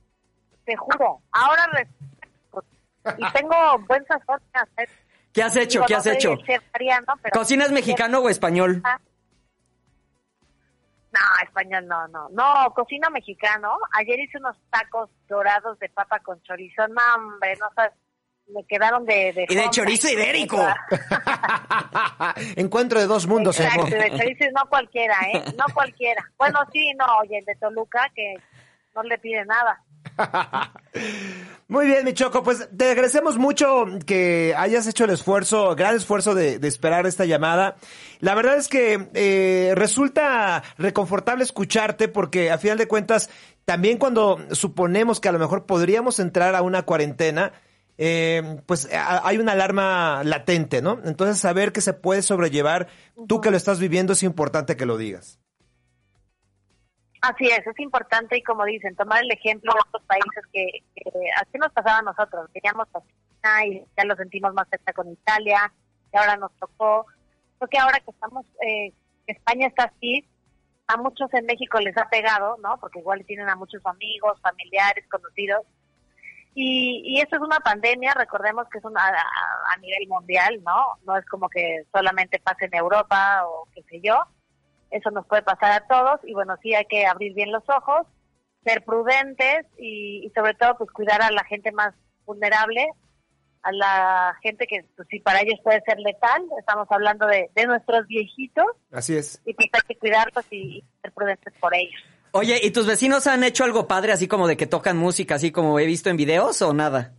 te juro, ahora resulta- y tengo buen sazón de hacer. ¿Qué has hecho? Digo, ¿Qué has hecho? Mariano, pero- ¿Cocinas mexicano o español? No, español no, no. No, cocina mexicano. Ayer hice unos tacos dorados de papa con chorizo. No, hombre, no sabes. Me quedaron de... de Y de fonda. chorizo ibérico. Encuentro de dos mundos, Exacto, de chorizo no cualquiera, ¿eh? No cualquiera. Bueno, sí, no, oye, el de Toluca que no le pide nada. Muy bien, mi Choco, pues te agradecemos mucho que hayas hecho el esfuerzo, gran esfuerzo de, de esperar esta llamada. La verdad es que eh, resulta reconfortable escucharte porque a final de cuentas, también cuando suponemos que a lo mejor podríamos entrar a una cuarentena, eh, pues a- hay una alarma latente, ¿no? Entonces saber que se puede sobrellevar, tú que lo estás viviendo, es importante que lo digas. Así es, es importante y como dicen, tomar el ejemplo de otros países que, que así nos pasaba a nosotros. Veníamos a China y ya lo sentimos más cerca con Italia y ahora nos tocó. Porque ahora que estamos, eh, España está así, a muchos en México les ha pegado, ¿no? Porque igual tienen a muchos amigos, familiares, conocidos. Y, y esto es una pandemia, recordemos que es una, a, a nivel mundial, ¿no? No es como que solamente pase en Europa o qué sé yo. Eso nos puede pasar a todos y bueno, sí hay que abrir bien los ojos, ser prudentes y, y sobre todo pues cuidar a la gente más vulnerable, a la gente que pues, sí para ellos puede ser letal. Estamos hablando de, de nuestros viejitos Así es. y pues hay que cuidarlos y, y ser prudentes por ellos. Oye, ¿y tus vecinos han hecho algo padre así como de que tocan música, así como he visto en videos o nada?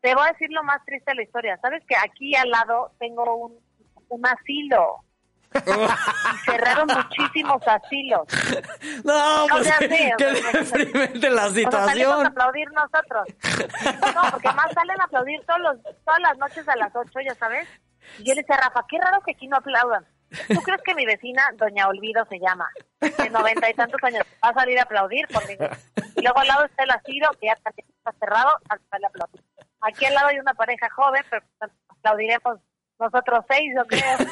Te voy a decir lo más triste de la historia. ¿Sabes que aquí al lado tengo un, un asilo? Y cerraron muchísimos asilos. No, No, pues sea, imagínate. deprimente la O sea, a situación. aplaudir nosotros. No, porque más salen a aplaudir todos los, todas las noches a las 8, ya sabes. Y yo le decía Rafa, qué raro que aquí no aplaudan. ¿Tú crees que mi vecina, Doña Olvido se llama, de noventa y tantos años, va a salir a aplaudir conmigo? Y luego al lado está el asilo, que ya está cerrado, al sale a aplaudir. Aquí al lado hay una pareja joven, pero aplaudiremos nosotros seis, yo creo.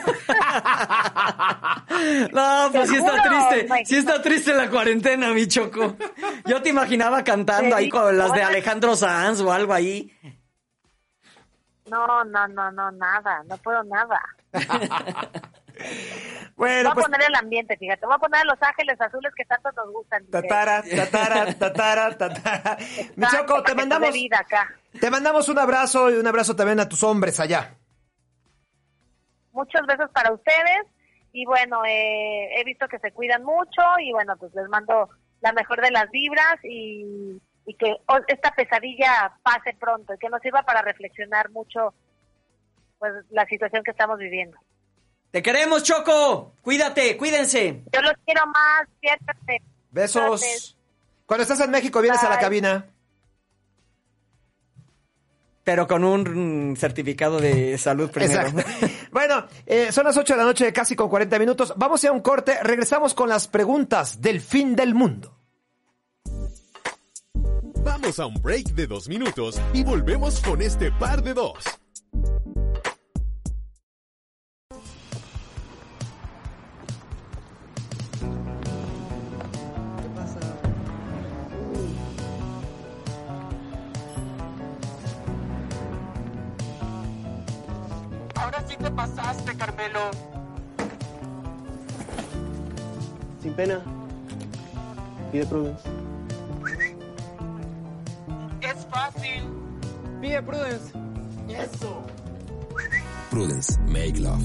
No, pues sí está triste. Sí está triste la cuarentena, mi choco. Yo te imaginaba cantando ahí con las de Alejandro Sanz o algo ahí. No, no, no, no, nada, no puedo nada. Bueno, voy a pues poner el ambiente, fíjate. Voy a poner a Los Ángeles Azules que tanto nos gustan. tatara, tatara, tatara, tatara. Mi Choco, te mandamos, acá. te mandamos un abrazo y un abrazo también a tus hombres allá. Muchos besos para ustedes. Y bueno, eh, he visto que se cuidan mucho y bueno, pues les mando la mejor de las vibras y, y que o- esta pesadilla pase pronto y que nos sirva para reflexionar mucho pues la situación que estamos viviendo. Te queremos, Choco. Cuídate, cuídense. Yo los quiero más, siéntate. Besos. Cuando estás en México, vienes a la cabina. Pero con un certificado de salud primero. Exacto. Bueno, eh, son las 8 de la noche, casi con 40 minutos. Vamos a un corte. Regresamos con las preguntas del fin del mundo. Vamos a un break de dos minutos y volvemos con este par de dos. Te pasaste, Carmelo. Sin pena. Pide Prudence. Es fácil. Pide Prudence. Prudence, make love.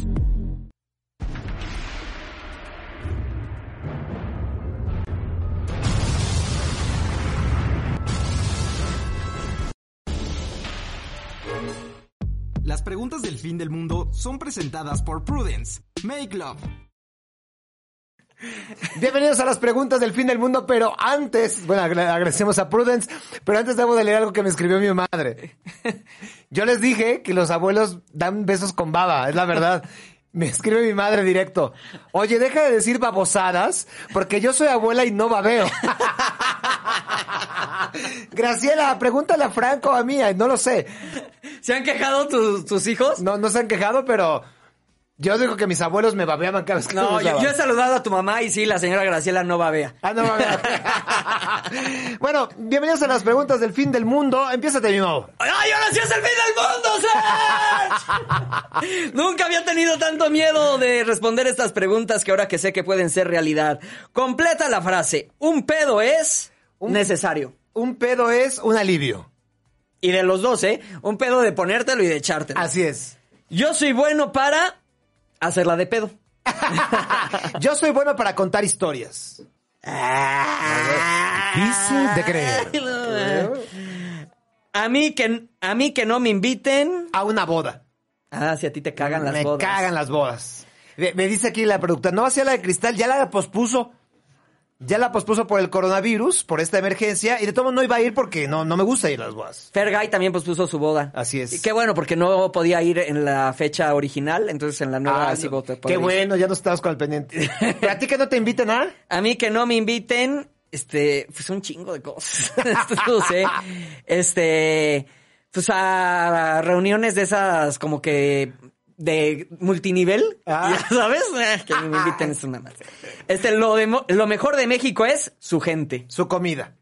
Preguntas del fin del mundo son presentadas por Prudence. Make love. Bienvenidos a las preguntas del fin del mundo, pero antes, bueno, agra- agradecemos a Prudence, pero antes debo de leer algo que me escribió mi madre. Yo les dije que los abuelos dan besos con baba, es la verdad. Me escribe mi madre directo. Oye, deja de decir babosadas, porque yo soy abuela y no babeo. Graciela, pregúntale a Franco a mí, no lo sé. ¿Se han quejado tus, tus hijos? No, no se han quejado, pero yo digo que mis abuelos me babeaban cada vez que No, yo, he saludado a tu mamá y sí, la señora Graciela no babea. Ah, no, babea. bueno, bienvenidos a las preguntas del fin del mundo. Empiézate, mi Mau. ¡Ay, ahora sí es el fin del mundo, Serge! Nunca había tenido tanto miedo de responder estas preguntas que ahora que sé que pueden ser realidad. Completa la frase. Un pedo es necesario. Un pedo es un alivio. Y de los dos, ¿eh? Un pedo de ponértelo y de echártelo. Así es. Yo soy bueno para hacerla de pedo. Yo soy bueno para contar historias. Difícil de creer. A mí que, a mí que no me inviten. A una boda. Ah, si a ti te cagan las me bodas. cagan las bodas. Me, me dice aquí la productora, no hacía la de cristal, ya la pospuso. Ya la pospuso por el coronavirus, por esta emergencia, y de todo modo no iba a ir porque no, no me gusta ir a las bodas. Fergay también pospuso su boda. Así es. Y qué bueno, porque no podía ir en la fecha original, entonces en la nueva Ah, sí no. Qué ir. bueno, ya no estabas con el pendiente. ¿Pero a ti que no te inviten a? A mí que no me inviten, este, pues un chingo de cosas. no sé. Este, pues a reuniones de esas como que de multinivel, Ah. ya sabes, Eh, que me inviten es una más. Este, lo de, lo mejor de México es su gente. Su comida.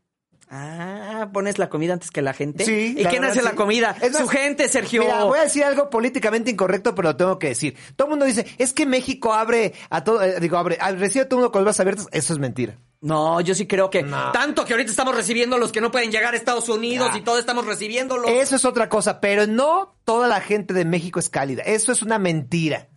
Ah, pones la comida antes que la gente. Sí. ¿Y quién hace la comida? Es más, su gente, Sergio. Mira, voy a decir algo políticamente incorrecto, pero lo tengo que decir. Todo el mundo dice, es que México abre a todo, eh, digo, abre, recibe a todo el mundo con los brazos abiertos. Eso es mentira. No, yo sí creo que No. tanto que ahorita estamos recibiendo a los que no pueden llegar a Estados Unidos y todo estamos recibiéndolos. Eso es otra cosa, pero no toda la gente de México es cálida. Eso es una mentira.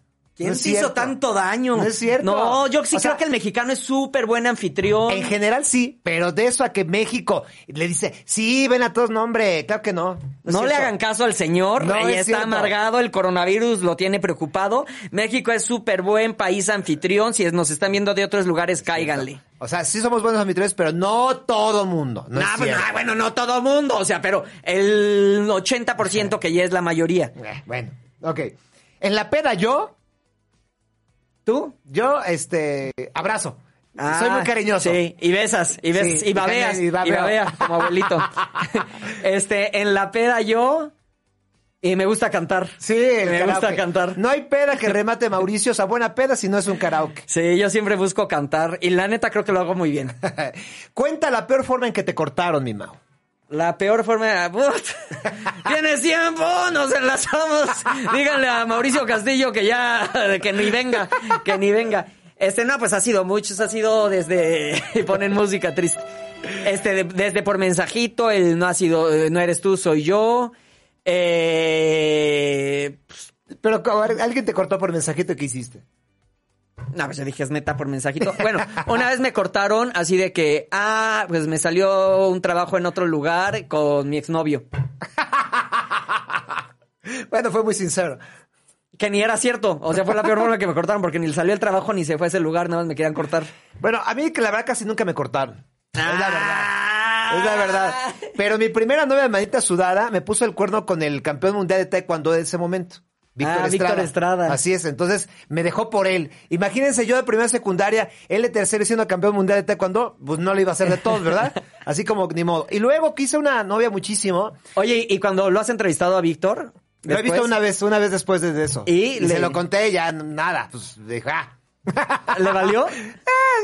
¿Quién No hizo tanto daño? No es cierto. No, yo sí O creo sea, que el mexicano es súper buen anfitrión. En general sí, pero de eso a que México le dice, sí, ven a todos, no, hombre, claro que no. no le hagan caso al señor, No es está amargado, el coronavirus lo tiene preocupado. México es súper buen país anfitrión, si nos están viendo de otros lugares, cáiganle. O sea, sí somos buenos anfitriones, pero no todo mundo. No, es pues, cierto. ah, bueno, no todo mundo, o sea, pero el 80% que ya es la mayoría. Eh, Bueno, ok. En la peda yo, ¿Tú? yo, este, abrazo. Ah, Soy muy cariñoso. Sí, y besas, y besas, Sí, y babeas, y y, babeo. babea, como abuelito. este, en la peda yo, y me gusta cantar. Sí, el me karaoke. gusta cantar. No hay peda que remate Mauricio, o sea, buena peda si no es un karaoke. Sí, yo siempre busco cantar, y la neta creo que lo hago muy bien. Cuenta la peor forma en que te cortaron, mi Mau. La peor forma de... ¡Tienes tiempo! ¡Nos enlazamos! Díganle a Mauricio Castillo que ya... que ni venga, que ni venga. Este, no, pues ha sido muchos, ha sido desde, y ponen música triste. Este, de- desde por mensajito, el no ha sido, eh, no eres tú, soy yo. Eh, pues, Pero a ver, alguien te cortó por mensajito que hiciste. No, pues yo dije, es neta por mensajito. Bueno, una vez me cortaron así de que, ah, pues me salió un trabajo en otro lugar con mi exnovio. Bueno, fue muy sincero. Que ni era cierto. O sea, fue la peor forma que me cortaron porque ni le salió el trabajo ni se fue a ese lugar, nada más me querían cortar. Bueno, a mí que la verdad casi nunca me cortaron. Es la verdad. Ah. Es la verdad. Pero mi primera novia de manita sudada me puso el cuerno con el campeón mundial de taekwondo de ese momento. Víctor Ah, Estrada. Víctor Estrada. Así es, entonces me dejó por él. Imagínense yo de primera secundaria, él de tercero siendo campeón mundial de taekwondo, pues no lo iba a hacer de todos, ¿verdad? Así como ni modo. Y luego quise una novia muchísimo. Oye, y cuando lo has entrevistado a Víctor, Lo he visto una vez, una vez después de eso. Y le- se lo conté ya nada, pues dije, ah. ¿le valió?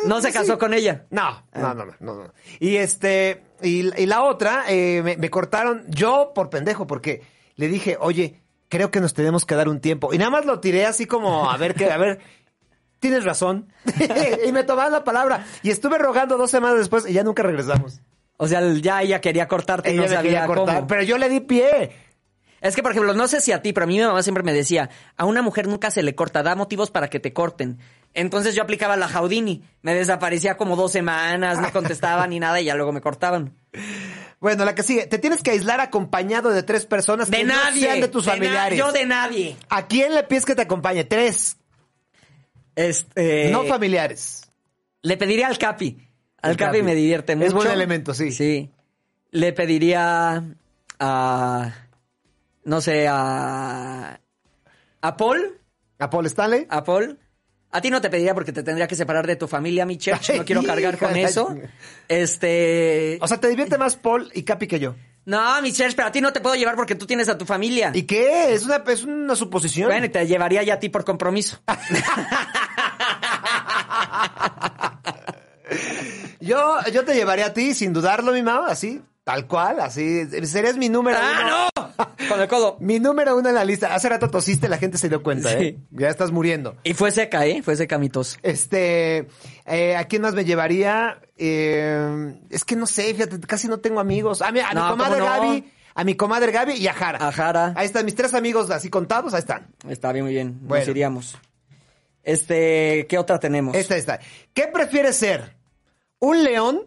No se casó con ella. No, no, no, no, no, no. Y este, y, y la otra, eh, me, me cortaron yo por pendejo, porque le dije, oye, creo que nos tenemos que dar un tiempo. Y nada más lo tiré así como, a ver, qué, a ver, tienes razón. y me tomaron la palabra. Y estuve rogando dos semanas después y ya nunca regresamos. O sea, ya ella quería cortarte y no sabía cortar, cómo. pero yo le di pie. Es que, por ejemplo, no sé si a ti, pero a mí mi mamá siempre me decía, a una mujer nunca se le corta, da motivos para que te corten. Entonces yo aplicaba la Jaudini. Me desaparecía como dos semanas, no contestaba ni nada y ya luego me cortaban. Bueno, la que sigue, te tienes que aislar acompañado de tres personas De que nadie. no sean de tus de familiares. yo de nadie. ¿A quién le pides que te acompañe? Tres, Este, no familiares. Le pediría al Capi. Al El Capi. Me divierte Es mucho. buen elemento, sí. Sí. Le pediría a... No sé, a... A Paul. ¿A Paul Stanley? A Paul. A ti no te pediría porque te tendría que separar de tu familia, mi church. No quiero cargar con eso. Este... O sea, te divierte más Paul y Capi que yo. No, mi church, pero a ti no te puedo llevar porque tú tienes a tu familia. ¿Y qué? Es una, es una suposición. Bueno, y te llevaría ya a ti por compromiso. Yo, yo te llevaría a ti sin dudarlo, mi mamá, así, tal cual, así. Serías mi número uno. ¡Ah, no! Con el codo. Mi número uno en la lista. Hace rato tosiste, la gente se dio cuenta, Sí. ¿eh? Ya estás muriendo. Y fue seca, ¿eh? Fue seca mi tos. Este, eh, ¿a quién más me llevaría? Eh, es que no sé, fíjate, casi no tengo amigos. A mi, a mi No, comadre. Gaby, a mi comadre Gaby y a Jara. A Jara. Ahí están mis tres amigos así contados, ahí están. Está bien, muy bien. Bueno. Nos iríamos. Este, ¿qué otra tenemos? Esta está. ¿Qué prefieres ser? ¿Un león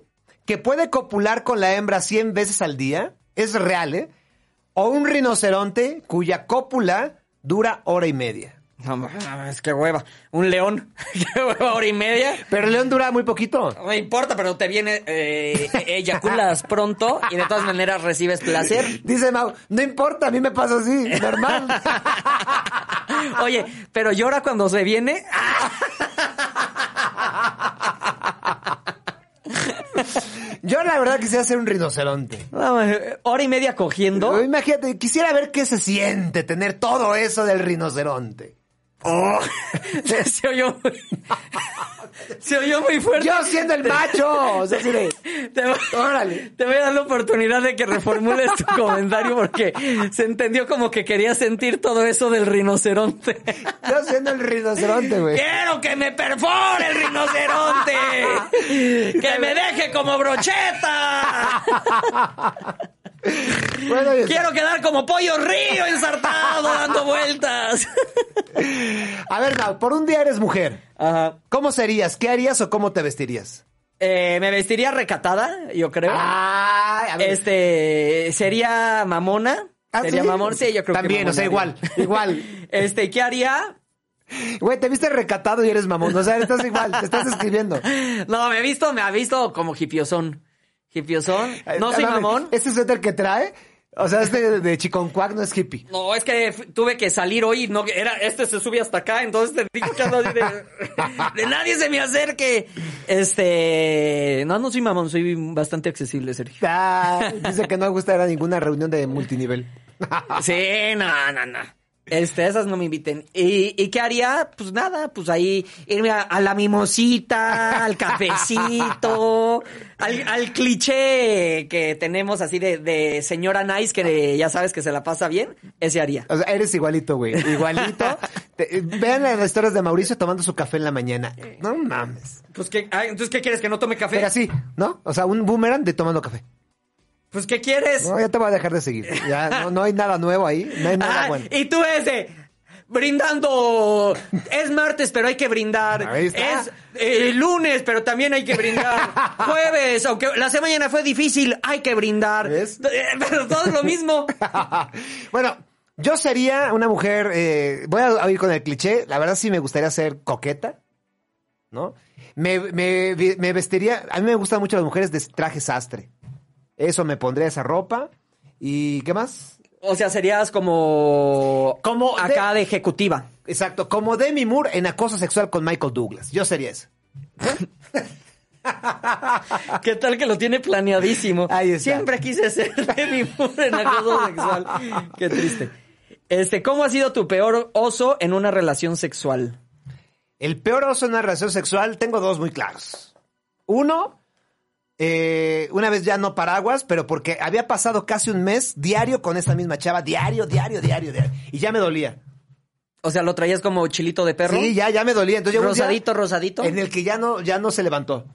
que puede copular con la hembra 100 veces al día? Es real, ¿eh? ¿O un rinoceronte cuya cópula dura hora y media? No mames, qué hueva. Un león. qué hueva, hora y media. Pero el león dura muy poquito. No importa, pero te viene, eh, eyaculas pronto y de todas maneras recibes placer. Dice Mau, no importa, a mí me pasa así, normal. Oye, pero llora cuando se viene. Yo la verdad quisiera ser un rinoceronte. No, eh, hora y media cogiendo. Imagínate, quisiera ver qué se siente tener todo eso del rinoceronte. Oh, se oyó muy, se oyó muy fuerte. Yo siendo el macho. O sea, así de, Te voy, órale. te voy a dar la oportunidad de que reformules tu comentario porque se entendió como que querías sentir todo eso del rinoceronte. Yo siendo el rinoceronte, güey. ¡Quiero que me perfore el rinoceronte! ¡Que me deje como brocheta! Bueno. ¡Quiero quedar como pollo río ensartado dando vueltas! A ver, por un día eres mujer. Ajá. ¿Cómo serías? ¿Qué harías o cómo te vestirías? Eh, me vestiría recatada, yo creo. Ay, a ver. Este, sería mamona. ¿Ah, sería sí? mamón, sí, yo creo que También, o sea, igual, igual. Este, ¿qué haría? Güey, te viste recatado y eres mamón. O sea, estás igual, te estás escribiendo. No, me he visto, me ha visto como hipiosón. Hipiosón. No soy mamón. Este suéter que trae, o sea, este de, de Chiconcuac no es hippie. No, es que tuve que salir hoy, no, era, este se sube hasta acá, entonces te digo que así de, de nadie se me acerque. Este, no, no soy mamón, soy bastante accesible, Sergio. Ah, dice que no le gusta ir a ninguna reunión de multinivel. Sí, no, no, no. Este, esas no me inviten. ¿Y, y qué haría? Pues nada, pues ahí irme a, a la mimosita, al cafecito, al, al cliché que tenemos así de, de señora nice que ya sabes que se la pasa bien, ese haría. O sea, eres igualito, güey. Igualito. Te- vean las historias de Mauricio tomando su café en la mañana. No mames. Pues qué, ah, entonces ¿qué quieres que no tome café? Pero así, ¿no? O sea, un boomerang de tomando café. Pues ¿qué quieres? No, ya te voy a dejar de seguir. Ya no, no hay nada nuevo ahí. No hay nada Ah, bueno. Y tú ese, brindando. Es martes, pero hay que brindar. Ahí está. Es eh, lunes, pero también hay que brindar. Jueves, aunque la semana fue difícil, hay que brindar. ¿Ves? Pero todo es lo mismo. bueno, yo sería una mujer, eh, voy a ir con el cliché, la verdad sí me gustaría ser coqueta, ¿no? Me, me- me vestiría, a mí me gustan mucho las mujeres de traje sastre. Eso me pondría esa ropa. ¿Y qué más? O sea, serías como. Como de- acá de ejecutiva. Exacto, como Demi Moore en acoso sexual con Michael Douglas. Yo sería eso. ¿Qué tal que lo tiene planeadísimo? Ahí está. Siempre quise ser Demi Moore en acoso sexual. Qué triste. Este, ¿cómo ha sido tu peor oso en una relación sexual? El peor oso en una relación sexual, tengo dos muy claros. Uno, eh, una vez ya no paraguas, pero porque había pasado casi un mes diario con esa misma chava, diario, diario, diario, diario. Y ya me dolía. O sea, lo traías como chilito de perro. Sí, ya, ya me dolía. Entonces día rosadito, rosadito. En el que ya no, ya no se levantó.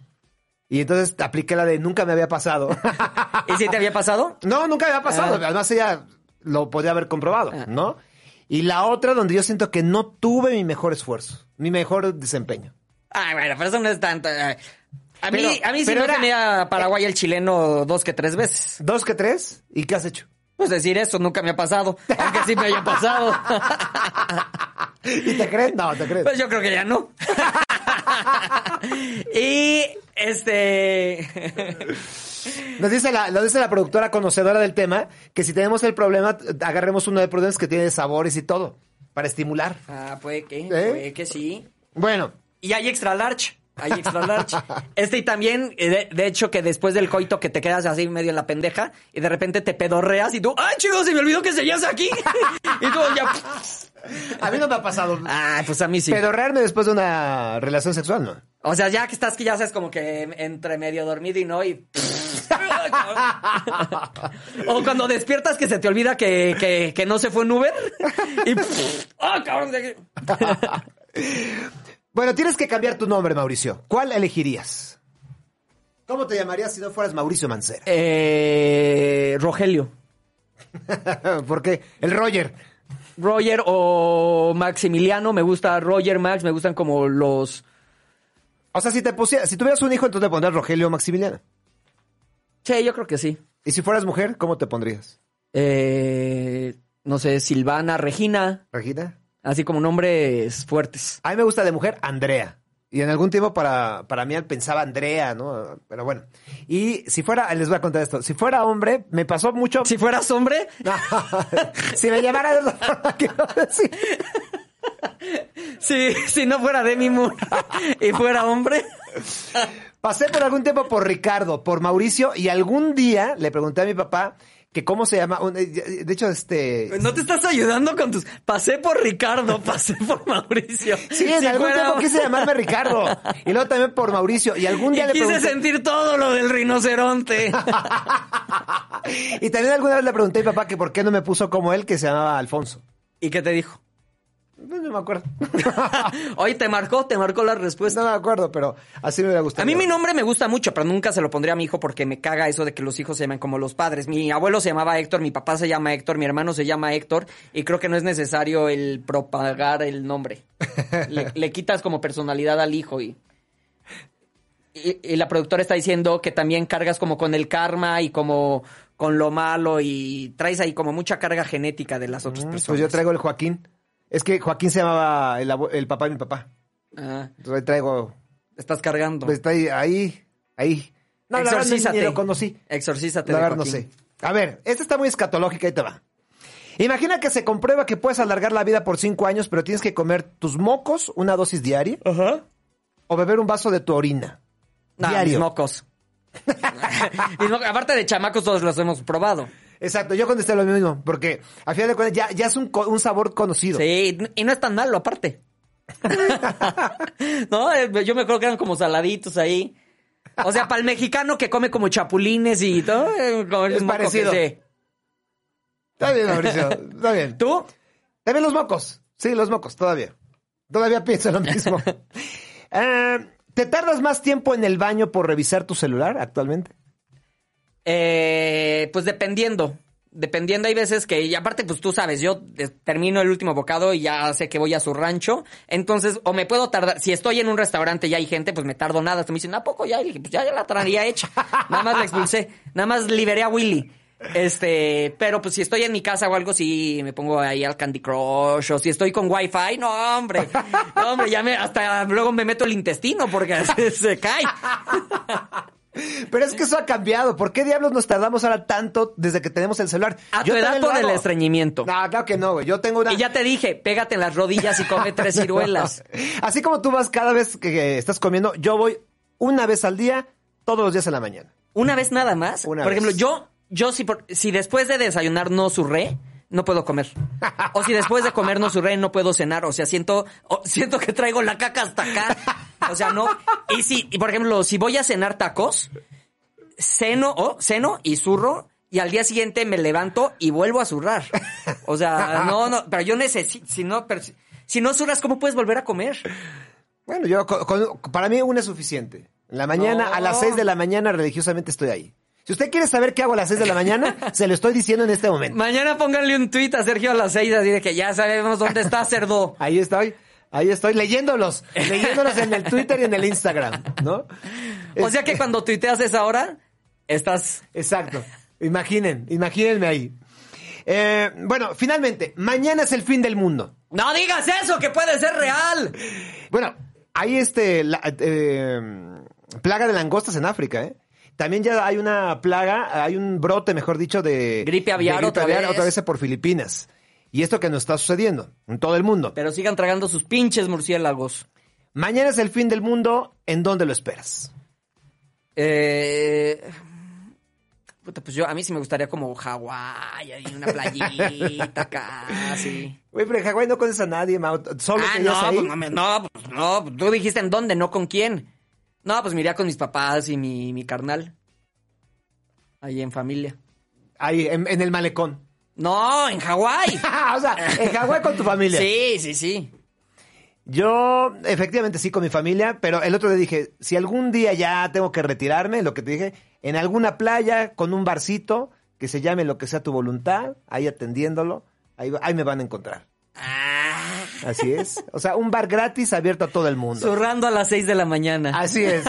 Y entonces apliqué la de nunca me había pasado. ¿Y si te había pasado? no, nunca había pasado. Ah. Además ella lo podía haber comprobado, ¿no? Y la otra donde yo siento que no tuve mi mejor esfuerzo, mi mejor desempeño. Ay, bueno, pero eso no es tanto. A mí, Pero- a mí sí pero me era- tenía Paraguay el chileno dos que tres veces. ¿Dos que tres? ¿Y qué has hecho? Pues decir eso nunca me ha pasado, aunque sí me haya pasado. ¿Y te crees? No, te crees. Pues yo creo que ya no. y este. Nos dice, la, nos dice la productora conocedora del tema que si tenemos el problema, agarremos uno de Prudence que tiene sabores y todo, para estimular. Ah, puede que, ¿Eh? puede que sí. Bueno, Y hay extra large. Hay extra large. Este y también, eh, de, de hecho, que después del coito que te quedas así medio en la pendeja y de repente te pedorreas y tú, ¡ay, chicos, se me olvidó que seguías aquí! y tú ya. a mí no me ha pasado Ah, pues a mí sí. pedorrearme después de una relación sexual, ¿no? O sea, ya que estás que ya sabes como que entre medio dormido y no y... o cuando despiertas que se te olvida que, que, que no se fue en Uber y... ¡Ah, cabrón! Bueno, tienes que cambiar tu nombre, Mauricio. ¿Cuál elegirías? ¿Cómo te llamarías si no fueras Mauricio Mancera? Eh, Rogelio. Porque el Roger. Roger o Maximiliano, me gusta Roger, Max, me gustan como los... O sea, si te pusiera, si tuvieras un hijo, entonces le pondrías Rogelio Maximiliano. Sí, yo creo que sí. Y si fueras mujer, ¿cómo te pondrías? Eh, no sé, Silvana, Regina, Regina. Así como nombres fuertes. A mí me gusta de mujer Andrea. Y en algún tiempo para, para mí pensaba Andrea, ¿no? Pero bueno. Y si fuera, les voy a contar esto. Si fuera hombre, me pasó mucho. Si fueras hombre, No, si me llamara de la forma que iba a decir. si, si no fuera Demi Moore y fuera hombre... Pasé por algún tiempo por Ricardo, por Mauricio, y algún día le pregunté a mi papá que cómo se llama. un- De hecho, este. No te estás ayudando con tus... Pasé por Ricardo, pasé por Mauricio. Sí, en Si algún fuera- tiempo quise llamarme Ricardo. Y luego también por Mauricio. Y algún Y día le quise pregunté. sentir todo lo del rinoceronte. Y también alguna vez le pregunté a mi papá que por qué no me puso como él, que se llamaba Alfonso. ¿Y qué te dijo? No, no me acuerdo. Oye, te marcó, te marcó la respuesta. No me acuerdo, pero así me hubiera gustado. A mí mi nombre me gusta mucho, pero nunca se lo pondría a mi hijo porque me caga eso de que los hijos se llaman como los padres. Mi abuelo se llamaba Héctor, mi papá se llama Héctor, mi hermano se llama Héctor y creo que no es necesario el propagar el nombre. Le, le quitas como personalidad al hijo y, y... y la productora está diciendo que también cargas como con el karma y como con lo malo y traes ahí como mucha carga genética de las otras personas. Pues yo traigo el Joaquín. Es que Joaquín se llamaba el, papá de mi papá. Ah, Entonces ahí traigo. estás cargando. Pues está ahí, ahí. ahí. No, la Exorcízate. ni lo conocí. Exorcízate La de verdad no sé. A ver, esta está muy escatológica, ahí te va. Imagina que se comprueba que puedes alargar la vida por cinco años, pero tienes que comer tus mocos una dosis diaria o beber un vaso de tu orina. No, diario. mis mocos. Mis mo- Aparte de chamacos, todos los hemos probado. Exacto, yo contesté lo mismo, porque al final de cuentas ya, ya es un, un sabor conocido. Sí, y no es tan malo, aparte. no, eh, yo me acuerdo que eran como saladitos ahí. O sea, para el mexicano que come como chapulines y todo. eh, como Es parecido. sí. Está bien, Mauricio, está bien. ¿Tú? También los mocos. Sí, los mocos, todavía. Todavía pienso lo mismo. Eh, ¿Te tardas más tiempo en el baño por revisar tu celular actualmente? Eh, pues dependiendo. Dependiendo, hay veces que, y aparte, pues tú sabes, yo termino el último bocado y ya sé que voy a su rancho. Entonces, o me puedo tardar, si estoy en un restaurante y hay gente, pues me tardo nada. Hasta me dicen, ¿a poco ya? Y dije, pues ya, ya la traía hecha. Nada más la expulsé. Nada más liberé a Willy. Este, pero pues si estoy en mi casa o algo, sí me pongo ahí al Candy Crush. O si estoy con Wi-Fi, no, hombre. No, hombre, ya me, hasta luego me meto el intestino porque se, se cae. Pero es que eso ha cambiado. ¿Por qué diablos nos tardamos ahora tanto desde que tenemos el celular? A tu edad por el estreñimiento. No, claro que no, güey. Yo tengo una... Y ya te dije, pégate en las rodillas y come tres ciruelas. Así como tú vas cada vez que, estás comiendo, yo voy una vez al día, todos los días en la mañana. Una vez nada más. Una por vez. ejemplo, yo, yo si, por- si después de desayunar no surré, no puedo comer. O si después de comer no surré, no puedo cenar. O sea, siento, siento que traigo la caca hasta acá. O sea, no. Y si, y por ejemplo, si voy a cenar tacos, ceno, o ceno y zurro, y al día siguiente me levanto y vuelvo a zurrar. O sea, no, no, pero yo necesito, si no, pero si, si no zurras, ¿cómo puedes volver a comer? Bueno, yo, para mí una es suficiente. En la mañana, a las 6 de la mañana, religiosamente estoy ahí. Si usted quiere saber qué hago a las 6 de la mañana, se lo estoy diciendo en este momento. Mañana pónganle un tuit a Sergio a las seis, así de que ya sabemos dónde está Cerdo. Ahí estoy, ahí estoy, leyéndolos, leyéndolos en el Twitter y en el Instagram, ¿no? O sea que cuando tuiteas esa hora, estás... Exacto. Imaginen, imagínenme ahí. Eh, bueno, finalmente, mañana es el fin del mundo. ¡No digas eso, que puede ser real! Bueno, hay este la- eh, plaga de langostas en África, ¿eh? También ya hay una plaga, hay un brote, mejor dicho, de Gripe aviar de otra vez. otra vez por Filipinas. Y esto que nos está sucediendo en todo el mundo. Pero sigan tragando sus pinches murciélagos. Mañana es el fin del mundo, ¿en dónde lo esperas? Eh... pues yo, a mí sí me gustaría como Hawái, ahí una playita acá, sí. Güey, pero en Hawái no conoces a nadie, Mau. Solo Ah, te ibas no, ahí. pues no, no, pues no, tú dijiste en dónde, no con quién. No, pues me iría con mis papás y mi, mi carnal. Ahí en familia. Ahí, en, en el malecón. No, en Hawái. o sea, en Hawái con tu familia. Sí, sí, sí. Yo, efectivamente, sí, con mi familia, pero el otro día dije, si algún día ya tengo que retirarme, lo que te dije, en alguna playa, con un barcito, que se llame lo que sea tu voluntad, ahí atendiéndolo, ahí, ahí me van a encontrar. Así es. O sea, un bar gratis abierto a todo el mundo. Zurrando a las 6 de la mañana. Así es.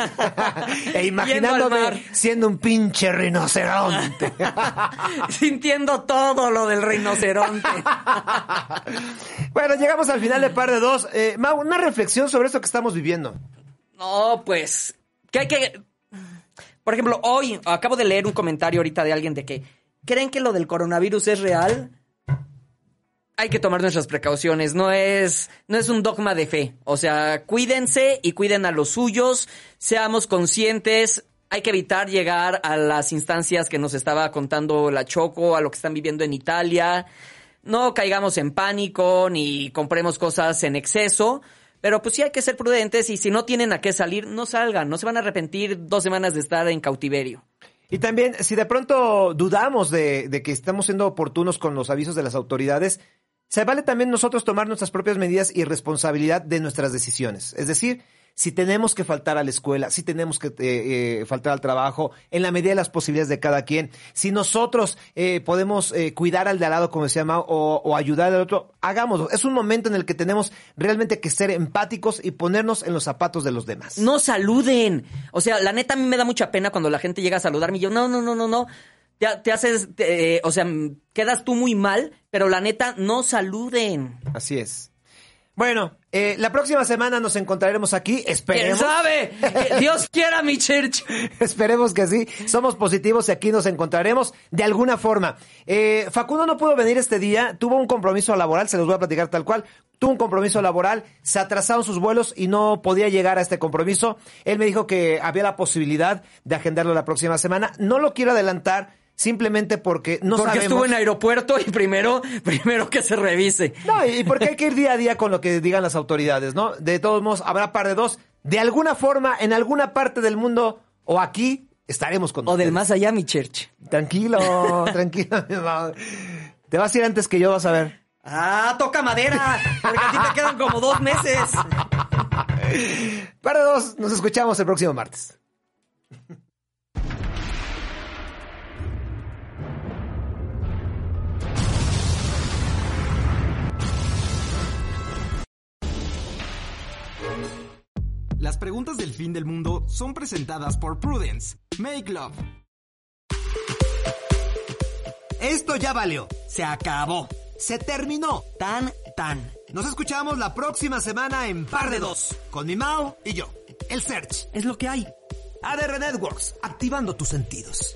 e imaginándome siendo un pinche rinoceronte. Sintiendo todo lo del rinoceronte. bueno, llegamos al final de par de dos. Eh, Mau, una reflexión sobre esto que estamos viviendo. No, pues. Que hay que. Por ejemplo, hoy acabo de leer un comentario ahorita de alguien de que. ¿Creen que lo del coronavirus es real? Hay que tomar nuestras precauciones. No es, no es un dogma de fe. O sea, cuídense y cuiden a los suyos. Seamos conscientes. Hay que evitar llegar a las instancias que nos estaba contando la Choco, a lo que están viviendo en Italia. No caigamos en pánico ni compremos cosas en exceso. Pero pues sí hay que ser prudentes y si no tienen a qué salir, no salgan. No se van a arrepentir dos semanas de estar en cautiverio. Y también, si de pronto dudamos de, de que estamos siendo oportunos con los avisos de las autoridades, se vale también nosotros tomar nuestras propias medidas y responsabilidad de nuestras decisiones. Es decir, si tenemos que faltar a la escuela, si tenemos que eh, eh, faltar al trabajo, en la medida de las posibilidades de cada quien, si nosotros eh, podemos eh, cuidar al de al lado, como se llama, o, o ayudar al otro, hagámoslo. Es un momento en el que tenemos realmente que ser empáticos y ponernos en los zapatos de los demás. No saluden. O sea, la neta a mí me da mucha pena cuando la gente llega a saludarme y yo, no, no, no, no, no. Te, te haces, te- eh, o sea, quedas tú muy mal, pero la neta, no saluden. Así es. Bueno, eh, la próxima semana nos encontraremos aquí. ¿Quién Esperemos. sabe? Que Dios quiera mi church. Esperemos que sí. Somos positivos y aquí nos encontraremos de alguna forma. Eh, Facundo no pudo venir este día, tuvo un compromiso laboral, se los voy a platicar tal cual. Tuvo un compromiso laboral, se atrasaron sus vuelos y no podía llegar a este compromiso. Él me dijo que había la posibilidad de agendarlo la próxima semana. No lo quiero adelantar. Simplemente porque no Porque sabemos. estuvo en aeropuerto y primero, primero que se revise. No, y porque hay que ir día a día con lo que digan las autoridades, ¿no? De todos modos, habrá par de dos. De alguna forma, en alguna parte del mundo o aquí, estaremos con O del más allá, mi church. Tranquilo, tranquilo. Te vas a ir antes que yo, vas a ver. Ah, toca madera, porque a ti te quedan como dos meses. Para dos, nos escuchamos el próximo martes. Las preguntas del fin del mundo son presentadas por Prudence. Make Love. Esto ya valió. Se acabó. Se terminó. Tan, tan. Nos escuchamos la próxima semana en Par de Dos. Con mi Mao y yo. El Search. Es lo que hay. ADR Networks, activando tus sentidos.